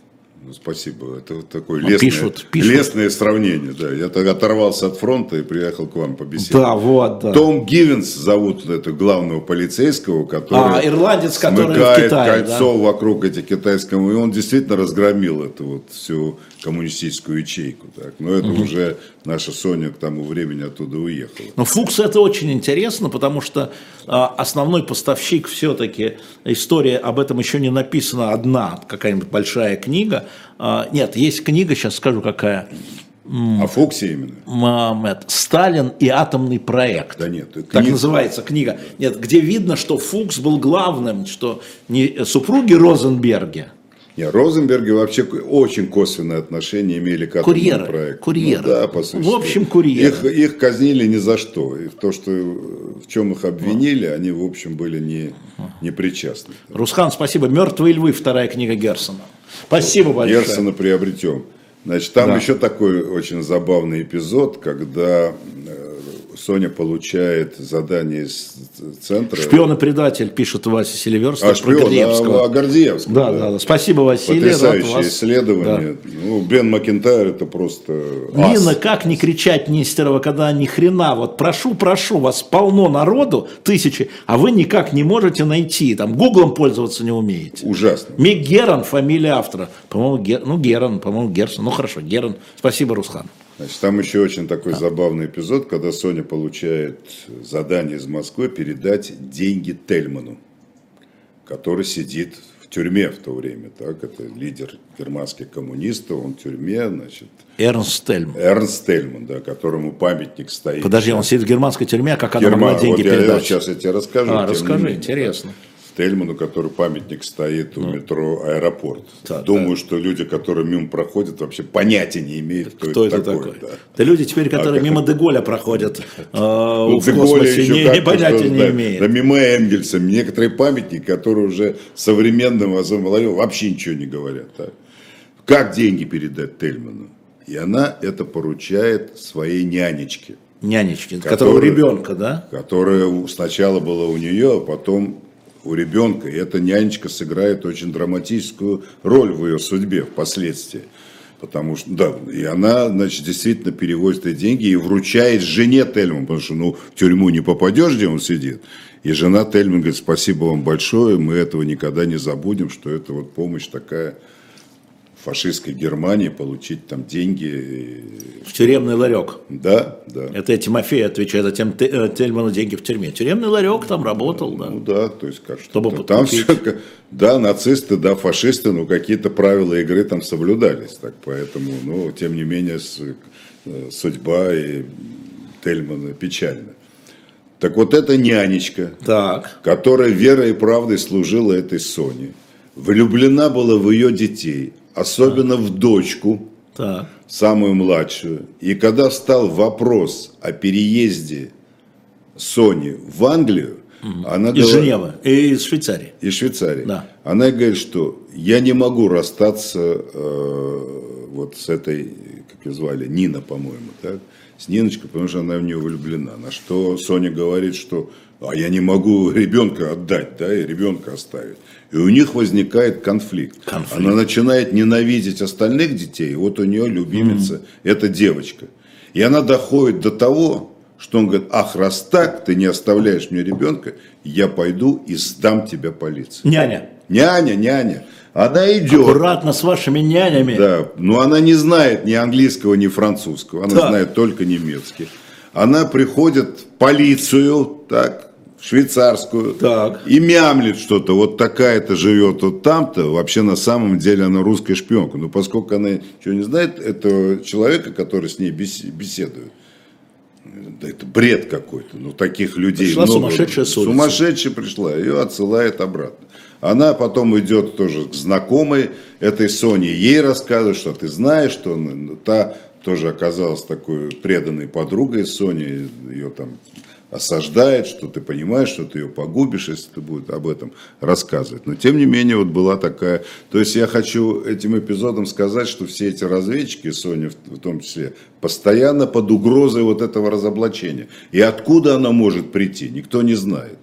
Ну, спасибо, это вот такое Ну, лестное, пишут, пишут. лестное сравнение. Да. Я тогда оторвался от фронта и приехал к вам побеседовать. Да, вот, да. Том Гивенс зовут этого главного полицейского, который А, ирландец, который в Китае, кольцо вокруг этих китайского, и он действительно разгромил эту вот всю коммунистическую ячейку. Так. Но это уже наша Соня к тому времени оттуда уехала. Но Фукс это очень интересно, потому что а, основной поставщик все-таки, история об этом еще не написана одна, какая-нибудь большая книга. А, нет, есть книга, сейчас скажу какая. А Фокси именно? Это, Сталин и атомный проект. Да нет, Так книга- называется книга. Нет, где видно, что Фукс был главным, что не супруги Розенберги, Не, Розенберги вообще очень косвенное отношение имели к атомному Курьеры, проекту. курьеры. Ну да, по сути. В общем, курьеры. Их, их казнили ни за что. И то, что в чем их обвинили, они, в общем, были не, не причастны. Русхан, спасибо. Мертвые львы, вторая книга Герсона. Спасибо большое. Герсона приобретем. Значит, там Да. еще такой очень забавный эпизод, когда э, Соня получает задание из центра. Шпион и предатель, пишет Вася Селиверстов А про шпион, Гордеевского. а, а Гордеевского, Да, да, да. Спасибо, Василий. Потрясающее вас. исследование. Ну, Бен Макентайр это просто ас. Лина, как не кричать Нестерова, когда ни хрена, вот прошу, прошу, вас полно народу, тысячи, а вы никак не можете найти, там, гуглом пользоваться не умеете. Ужасно. Мик Герон, фамилия автора. По-моему, Гер... ну, Герон, по-моему, Герсон. Ну, хорошо, Герон. Спасибо, Русхан. Значит, там еще очень такой забавный эпизод, когда Соня получает задание из Москвы передать деньги Тельману, который сидит в тюрьме в то время. Так? Это лидер германских коммунистов, он в тюрьме, значит, Эрнст Тельман. Эрнст Тельман, да, которому памятник стоит. Подожди, он сидит в германской тюрьме, а как она Герман- могла деньги вот я- передать? сейчас я тебе расскажу. А, расскажи, менее, интересно. да. Тельману, который памятник стоит у метро аэропорт. Да, Думаю, что люди, которые мимо проходят, вообще понятия не имеют, кто, Кто это это такой. такой? да. Да люди теперь, которые А, мимо Деголя проходят э, Ну, в Де Голля космосе, еще не, не понятия что не знает. имеют. Да мимо Энгельса, некоторые памятники, которые уже современным молодежи вообще ничего не говорят. так. Как деньги передать Тельману? И она это поручает своей нянечке, Нянечки, которого ребенка, да? которая сначала была у нее, а потом у ребенка. И эта нянечка сыграет очень драматическую роль в ее судьбе впоследствии. Потому что, да, и она, значит, действительно перевозит эти деньги и вручает жене Тельман, потому что, ну, в тюрьму не попадешь, где он сидит. И жена Тельман говорит, спасибо вам большое, мы этого никогда не забудем, что это вот помощь такая фашистской Германии, получить там деньги. В тюремный ларек. Да, да. Это я Тимофей отвечает, затем Те- э, Тельману деньги в тюрьме. Тюремный ларек там работал, да. Ну да, то есть как Чтобы что там все, да, нацисты, да, фашисты, но какие-то правила игры там соблюдались, так поэтому, ну, тем не менее, с- э, судьба и Тельмана печальна. Так вот эта нянечка, Так. которая верой и правдой служила этой Соне, влюблена была в ее детей, особенно в дочку, Так. самую младшую. И когда встал вопрос о переезде Сони в Англию, она Из говорит- Женевы. И из Швейцарии. из Швейцарии. Да. Она говорит, что я не могу расстаться э, вот с этой, как ее звали, Нина, по-моему, так? с Ниночкой, потому что она в нее влюблена. На что Соня говорит, что а я не могу ребенка отдать, да, и ребенка оставить. И у них возникает конфликт. Конфликт. Она начинает ненавидеть остальных детей, вот у нее любимица, это девочка. И она доходит до того, что он говорит, ах, раз так, ты не оставляешь мне ребенка, я пойду и сдам тебя полиции. Няня. Няня, няня. Она идет. Аккуратно с вашими нянями. Да, но она не знает ни английского, ни французского. Она Так. знает только немецкий. Она приходит в полицию, так, швейцарскую, Так. и мямлит что-то. Вот такая-то живет вот там-то. Вообще на самом деле она русская шпионка. Но поскольку она ничего не знает этого человека, который с ней бес- беседует, да это бред какой-то. Ну, таких людей Пришла много. сумасшедшая с улицы. Сумасшедшая пришла, ее отсылает обратно. Она потом идет тоже к знакомой этой Соне, ей рассказывает, что ты знаешь, что она- та тоже оказалась такой преданной подругой Сони, ее там осаждает, что ты понимаешь, что ты ее погубишь, если ты будешь об этом рассказывать. Но тем не менее вот была такая... То есть я хочу этим эпизодом сказать, что все эти разведчики, Соня в, том числе, постоянно под угрозой вот этого разоблачения. И откуда она может прийти, никто не знает.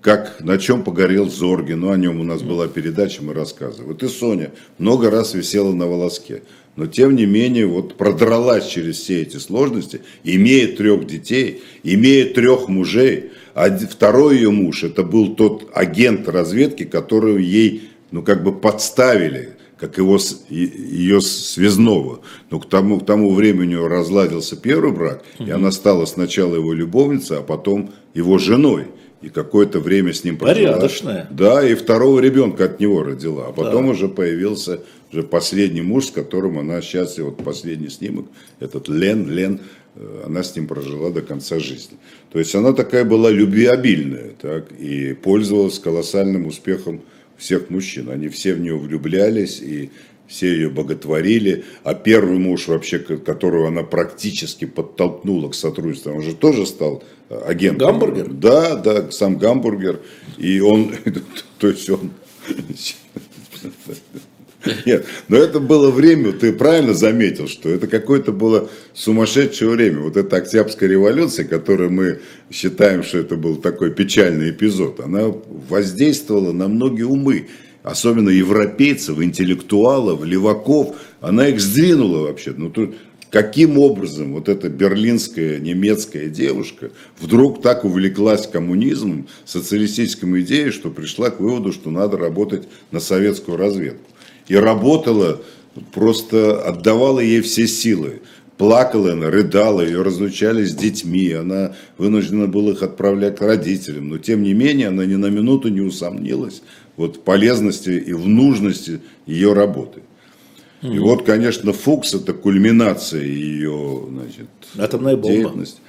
Как, на чем погорел Зорги, ну о нем у нас была передача, мы рассказывали. Вот и Соня много раз висела на волоске. Но тем не менее вот продралась через все эти сложности, имея трех детей, имея трех мужей. А второй ее муж, это был тот агент разведки, которого ей, ну как бы подставили, как его, ее связного. Но к тому, к тому времени у разладился первый брак, и она стала сначала его любовницей, а потом его женой. И какое-то время с ним прожила. Порядочная. Да, и второго ребенка от него родила. А потом уже появился уже последний муж, с которым она счастлива. Вот последний снимок, этот Лен, Лен, э, она с ним прожила до конца жизни. То есть она такая была любвеобильная, так, и пользовалась колоссальным успехом всех мужчин. Они все в нее влюблялись и все ее боготворили, а первый муж вообще, которого она практически подтолкнула к сотрудничеству, он же тоже стал э, агентом. Гамбургер? Да, да, сам гамбургер. И он, то есть он... Нет, но это было время, ты правильно заметил, что это какое-то было сумасшедшее время. Вот эта Октябрьская революция, которую мы считаем, что это был такой печальный эпизод, она воздействовала на многие умы, особенно европейцев, интеллектуалов, леваков. Она их сдвинула вообще. Ну, тут каким образом вот эта берлинская немецкая девушка вдруг так увлеклась коммунизмом, социалистической идеей, что пришла к выводу, что надо работать на советскую разведку. И работала, просто отдавала ей все силы. Плакала она, рыдала, ее разлучали с детьми, она вынуждена была их отправлять к родителям. Но тем не менее, она ни на минуту не усомнилась вот, полезности и в нужности ее работы. И вот, конечно, Фукс это кульминация ее значит, Атомная бомба. деятельности.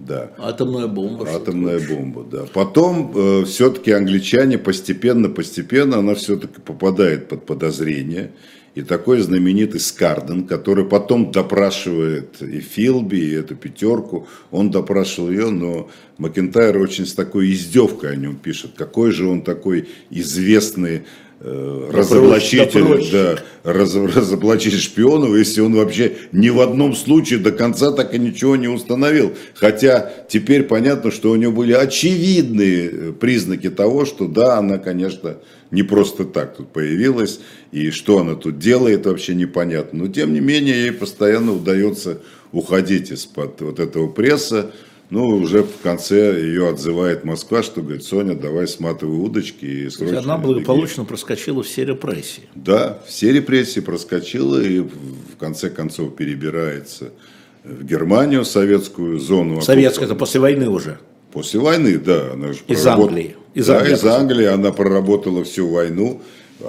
Да. Атомная бомба. Атомная бомба, да. Потом все-таки англичане постепенно, постепенно, она все-таки попадает под подозрение. И такой знаменитый Скарден, который потом допрашивает и Филби, и эту пятерку, он допрашивал ее, но Макентайр очень с такой издевкой о нем пишет. Какой же он такой известный э, разоблачитель, да раз- разоблачитель шпионов, если он вообще ни в одном случае до конца так и ничего не установил. Хотя теперь понятно, что у него были очевидные э, признаки того, что да, она, конечно, не просто так тут появилась, и что она тут делает, вообще непонятно. Но тем не менее, ей постоянно удается уходить из-под вот этого пресса. Ну, уже в конце ее отзывает Москва, что говорит, Соня, давай сматывай удочки и срочно Она беги». благополучно проскочила все репрессии. Да, все репрессии проскочила и в конце концов перебирается в Германию, советскую зону. Советская, это после войны уже. После войны, да. Она же Из проработ- Англии. Из да, Англии, из Англии. Она проработала всю войну.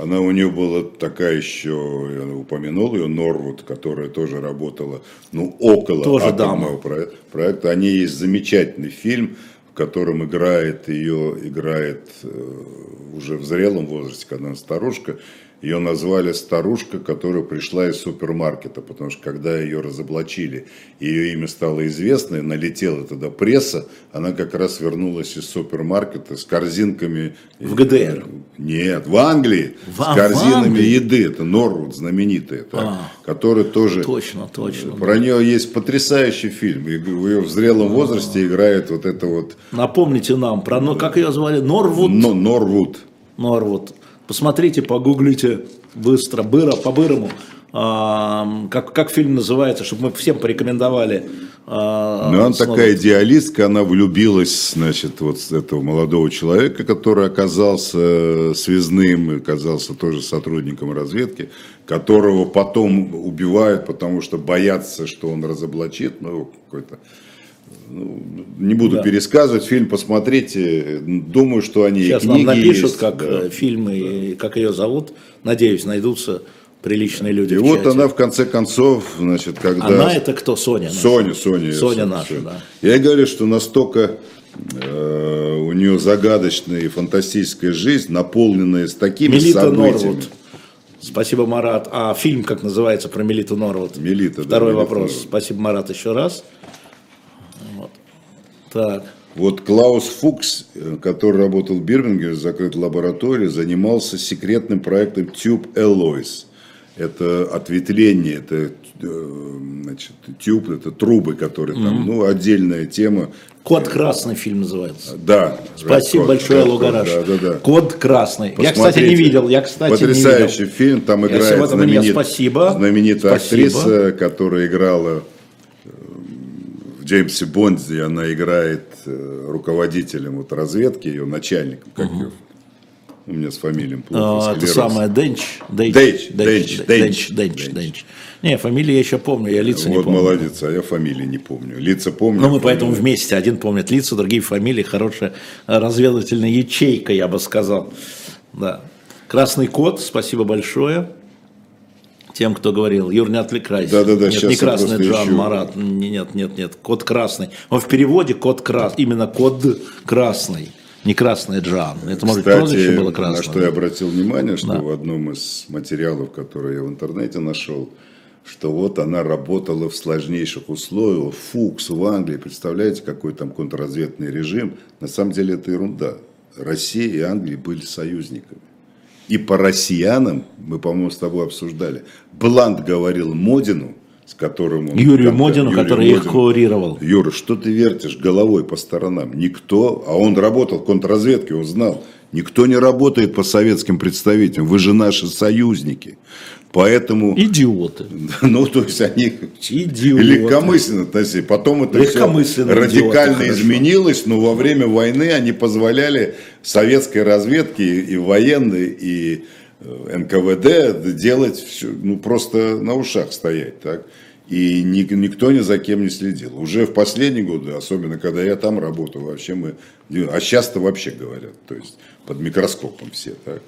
Она у нее была такая еще, я упомянул ее, Норвуд, которая тоже работала, ну, около Тоже атомного про- проекта. О ней есть замечательный фильм, в котором играет ее, играет э, уже в зрелом возрасте, когда она старушка. Ее назвали старушка, которая пришла из супермаркета, потому что когда ее разоблачили, ее имя стало известно, и налетела тогда пресса, она как раз вернулась из супермаркета с корзинками. В ГДР? Нет, в Англии. В- с корзинами Англии? еды. Это Норвуд знаменитый, так, А. который тоже... Точно, точно. Про нее есть потрясающий фильм. И в ее в зрелом возрасте играет вот это вот Напомните нам про, ну, как ее звали, Норвуд. Но- Норвуд. Норвуд. Посмотрите, погуглите быстро, быро, по-бырому, а, как, как фильм называется, чтобы мы всем порекомендовали а, Ну, она снова- такая идеалистка, она влюбилась, значит, вот с этого молодого человека, который оказался э, связным, оказался тоже сотрудником разведки, которого потом убивают, потому что боятся, что он разоблачит, ну, какой-то... не буду Да. пересказывать, фильм посмотрите, думаю, что они и Сейчас нам книги напишут, есть, как да. э, фильмы, и как ее зовут. Надеюсь, найдутся приличные люди И вот чате. она в конце концов, значит, когда... Она это кто? Соня? наша? Соня, Соня. Соня наша, да. Я говорю, что настолько э, у нее загадочная и фантастическая жизнь, наполненная с такими Мелита событиями. Норвуд. Спасибо, Марат. А фильм как называется про Мелиту Норвуд? Мелита, да, Второй Мелита вопрос. Норвуд. Спасибо, Марат, еще раз. Вот. Так. Вот Клаус Фукс, э, который работал в Бирмингеме в закрытой лаборатории, занимался секретным проектом Tube Alloys. Это ответвление, это э, значит, тюб, это трубы, которые там, ну, отдельная тема. Код красный фильм называется. Да. Спасибо Code, большое, Code, Лугараш. Да, да, да. Код красный. Я, кстати, не Посмотрите. видел. Я, кстати, не Потрясающий видел. фильм. Там играет знаменит- спасибо. знаменитая Спасибо. актриса, которая играла Джеймсе Бонде. Она играет э, руководителем вот разведки, ее начальником. Как ее? У меня с фамилией плохо. А, это самое Денч. Денч. Денч, Денч. Денч, Денч. Не, фамилию я еще помню, я лица не Вот помню. молодец, а я фамилии не помню. Лица помню. Ну, мы фамилии- поэтому вместе. Один помнит лица, другие фамилии. Хорошая э, разведывательная ячейка, я бы сказал. Да. Красный кот, спасибо большое. Тем, кто говорил, Юр, не отвлекайся. Да-да-да, нет, щас не я красный Джан ищу. Марат. Нет, нет, нет, кот красный. Он в переводе кот красный, именно кот красный, не красный Джан. Это, может, Кстати, прозвище было на красное. что я обратил внимание, что Да. в одном из материалов, которые я в интернете нашел, что вот она работала в сложнейших условиях, Фукс в Англии, представляете, какой там контрразведный режим, на самом деле это ерунда. Россия и Англия были союзниками. И по россиянам, мы, по-моему, с тобой обсуждали, Блант говорил Модину, с которым он... Юрию контакт- Модину, Юрию который их Модину, курировал. Юра, что ты вертишь головой по сторонам? Никто, а он работал в контрразведке, он знал, никто не работает по советским представителям, вы же наши союзники. Поэтому, Идиоты. ну, то есть они Идиоты. легкомысленно относились. Потом это все Легкомысленно идиоты, радикально хорошо. изменилось, но во время войны они позволяли советской разведке и военной, и э, НКВД делать все, ну, просто на ушах стоять, так? И ни- никто ни за кем не следил. Уже в последние годы, особенно когда я там работал, вообще мы... А сейчас-то вообще говорят, то есть под микроскопом все, так?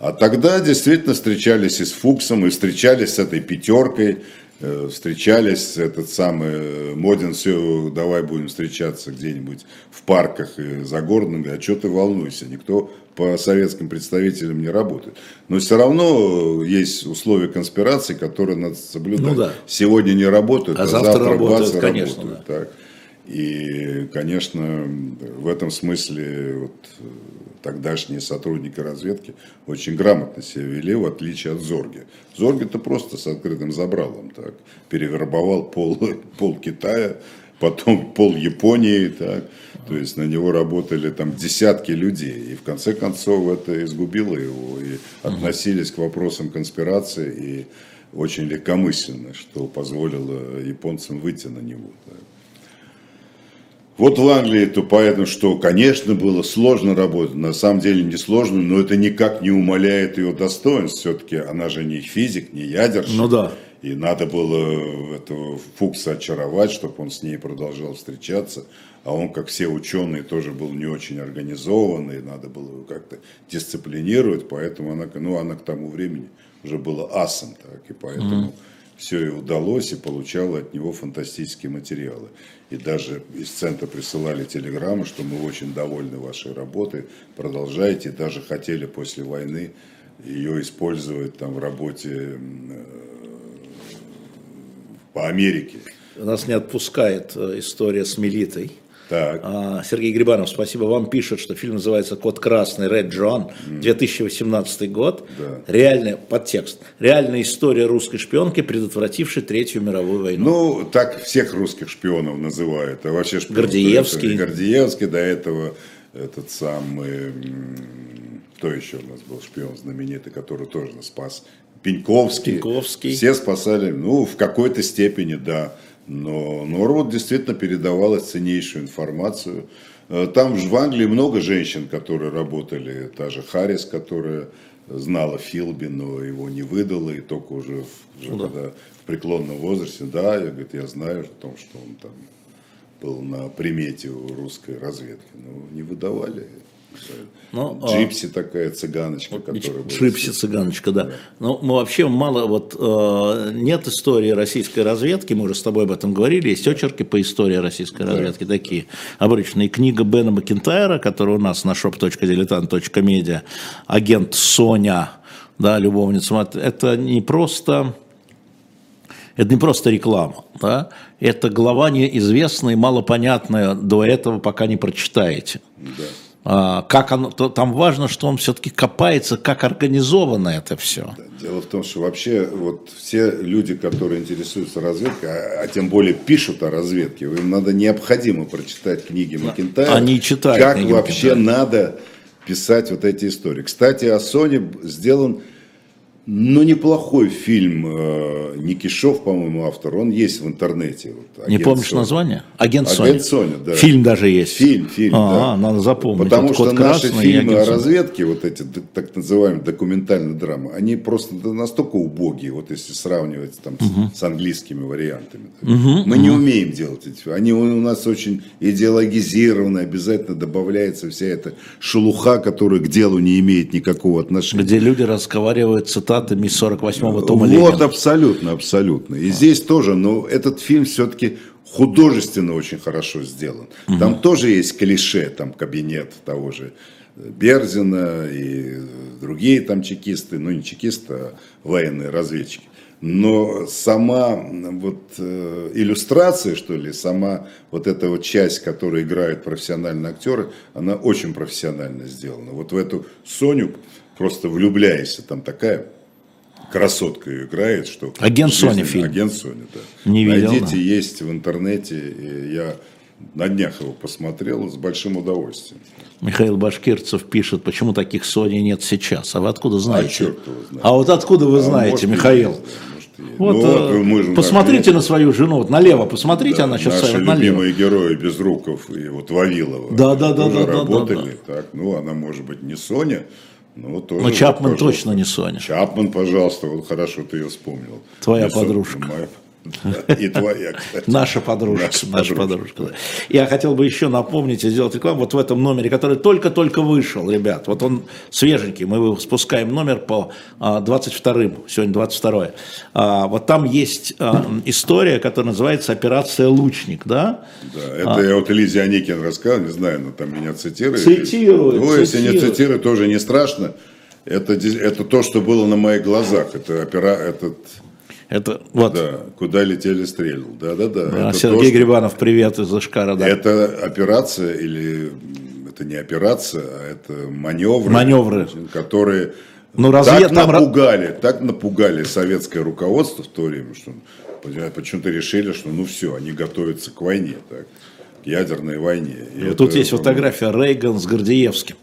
А тогда действительно встречались и с Фуксом, и встречались с этой пятеркой, э, встречались этот самый э, Модин, все, давай будем встречаться где-нибудь в парках и за городом, а что ты волнуешься, никто по советским представителям не работает. Но все равно э, есть условия конспирации, которые надо соблюдать. Ну да. Сегодня не работают, А а, завтра завтра, работают, бац, и конечно, работают. Так. И, конечно, в этом смысле вот, э, тогдашние сотрудники разведки очень грамотно себя вели, в отличие от Зорги. Зорги-то просто с открытым забралом так, перевербовал пол, пол Китая, потом пол Японии, так, то есть на него работали там десятки людей, и в конце концов это изгубило его, и относились к вопросам конспирации и очень легкомысленно, что позволило японцам выйти на него. так. Вот в Англии, то поэтому, что, конечно, было сложно работать, на самом деле не сложно, но это никак не умаляет ее достоинств. Все-таки она же не физик, не ядерщик. Ну да. И надо было этого Фукса очаровать, чтобы он с ней продолжал встречаться. А он, как все ученые, тоже был не очень организованный, надо было его как-то дисциплинировать, поэтому она, ну, она к тому времени уже была асом, так, и поэтому все и удалось, и получала от него фантастические материалы. И даже из центра присылали телеграммы, что мы очень довольны вашей работой, продолжайте, даже хотели после войны ее использовать там в работе э, по Америке. Нас не отпускает э, история с Мелитой. Так. А, Сергей Грибанов, спасибо вам, пишет, что фильм называется «Код красный», «Red John», 2018 год. Да. Реальный подтекст. Реальная история русской шпионки, предотвратившей Третью мировую войну. Ну, так всех русских шпионов называют. А вообще шпион, Гордеевский. это Гордеевский, до этого этот самый, кто еще у нас был шпион знаменитый, который тоже нас спас? Пеньковский. Пеньковский. Все спасали, ну, в какой-то степени, да. Но Норвуд действительно передавала ценнейшую информацию. Э, там в Англии много женщин, которые работали. Та же Харрис, которая знала Филби, но его не выдала, и только уже, в, уже ну, когда да. в преклонном возрасте, да, я, говорит, я знаю о том, что он там был на примете у русской разведки, но не выдавали. Ну, а Джипси такая цыганочка, которая Джипси цыганочка, да. да. Ну, мы вообще мало, вот э, нет истории российской разведки, мы уже с тобой об этом говорили, есть очерки по истории российской да. разведки, такие обычные. Книга Бена Макентайра, которая у нас на shop.diletant.media, агент Соня, да, любовница, это не просто это не просто реклама, да? это глава неизвестная малопонятная до этого, пока не прочитаете. Да. А, как оно, то, там важно, что он все-таки копается, как организовано это все. Дело в том, что вообще вот все люди, которые интересуются разведкой, а, а тем более пишут о разведке, им надо необходимо прочитать книги Макентайра. Они читают. Как вообще Макентайра. надо писать вот эти истории. Кстати, о Соне сделан ну, неплохой фильм э, Никишов, по-моему, автор. Он есть в интернете. Вот, Не помнишь Соня. название? Агент, Агент Соня. Соня, да. Фильм даже есть. Фильм, фильм, а, да. Надо запомнить. Потому вот что наши фильмы о разведке, вот эти так называемые документальные драмы, они просто настолько убогие, вот если сравнивать там угу. с, с английскими вариантами. Угу, Мы угу. не умеем делать эти Они у нас очень идеологизированы, обязательно добавляется вся эта шелуха, которая к делу не имеет никакого отношения. Где люди разговаривают цитаты цитатами 48-го тома Вот, абсолютно, абсолютно. И а. здесь тоже, но этот фильм все-таки художественно очень хорошо сделан. Угу. Там тоже есть клише, там кабинет того же Берзина и другие там чекисты, ну не чекисты, а военные разведчики. Но сама вот э, иллюстрация, что ли, сама вот эта вот часть, которую играют профессиональные актеры, она очень профессионально сделана. Вот в эту Соню просто влюбляешься, там такая красотка играет, что... Агент Соня фильм. Агент Соня, да. Не видел. Найдите, есть в интернете, я на днях его посмотрел с большим удовольствием. Михаил Башкирцев пишет, почему таких Сони нет сейчас. А вы откуда знаете? А, черт его знает. а вот откуда вы а знаете, может, Михаил? Есть, вот, ну, мы же посмотрите на свою жену, вот налево посмотрите, да, она сейчас Наши налево. любимые герои Безруков и вот Вавилова. Да, да, да, да, работали, да, да. Так, ну, она может быть не Соня, ну, тоже, Но Чапман вот, точно не Соня. Чапман, пожалуйста, вот хорошо ты ее вспомнил. Твоя не подружка. Моя, и твоя, кстати. Наша подружка. Наша, наша подружка. Да. Я хотел бы еще напомнить и сделать рекламу вот в этом номере, который только-только вышел, ребят. Вот он свеженький. Мы спускаем номер по 22-м. А, сегодня 22 а, Вот там есть а, история, которая называется «Операция Лучник». Да, да это а, я вот Элизе Аникин рассказал, не знаю, но там меня цитирует. Цитирует. Ну, если не цитирует, тоже не страшно. Это, это то, что было на моих глазах. Это опера, этот это вот. Да, куда летели стрельнул. Да, да, да. да Сергей то, Грибанов, привет из Ишкара. Да. Это операция или это не операция, а это маневры, маневры. которые ну, развед... так напугали, там... так напугали советское руководство в то время, что почему-то решили, что ну все, они готовятся к войне, так, к ядерной войне. И вот это, тут есть фотография Рейган с Гордеевским.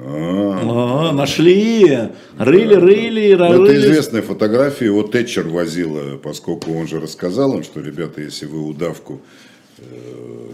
А, нашли, рыли, рыли, рыли. Ну, это известная фотография, вот Тэтчер возила, поскольку он же рассказал им, что, ребята, если вы удавку э,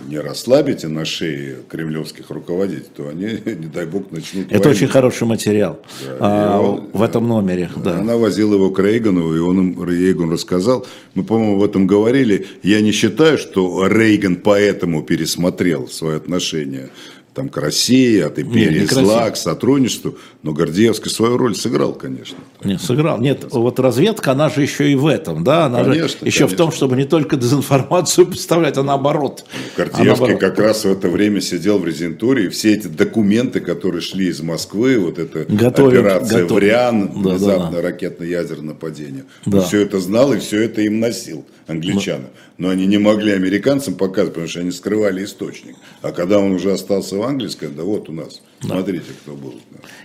не расслабите на шее кремлевских руководителей, то они, не дай бог, начнут Это войну. очень хороший материал да, а, он, в этом номере. Да. Она возила его к Рейгану, и он им, Рейган рассказал. Мы, по-моему, об этом говорили. Я не считаю, что Рейган поэтому пересмотрел свое отношение там, к России, от империи Нет, зла, к сотрудничеству. Но Гордеевский свою роль сыграл, конечно. Нет, сыграл. Нет, вот разведка, она же еще и в этом, да? Она конечно, же еще конечно. в том, чтобы не только дезинформацию поставлять, а наоборот. Гордеевский а наоборот. как раз в это время сидел в резидентуре, и все эти документы, которые шли из Москвы, вот эта готовит, операция готовит. «Вариан», да, внезапное да, да. ракетно-ядерное нападение, да. он все это знал и все это им носил, англичанам. Но они не могли американцам показывать, потому что они скрывали источник. А когда он уже остался в Англии, сказали, да вот у нас, да. смотрите, кто был.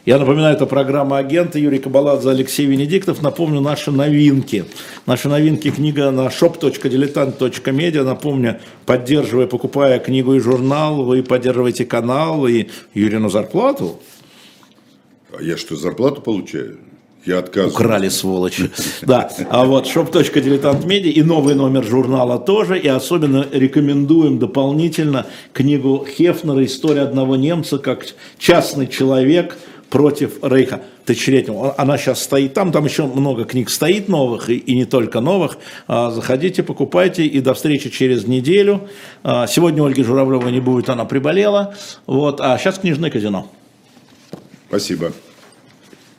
Я напоминаю, это программа «Агенты». Юрий Кабаладзе, Алексей Венедиктов. Напомню наши новинки. Наши новинки книга на shop.diletant.media. Напомню, поддерживая, покупая книгу и журнал, вы поддерживаете канал и Юрину зарплату. А я что, зарплату получаю? Я отказываюсь. Украли, сволочи. Да, а вот shop.diletant.media и новый номер журнала тоже. И особенно рекомендуем дополнительно книгу Хефнера «История одного немца как частный человек против Рейха» тысячелетнего. Она сейчас стоит там, там еще много книг стоит новых, и, и не только новых. А, заходите, покупайте, и до встречи через неделю. А, сегодня Ольги Журавлевой не будет, она приболела. Вот, а сейчас книжное казино. Спасибо.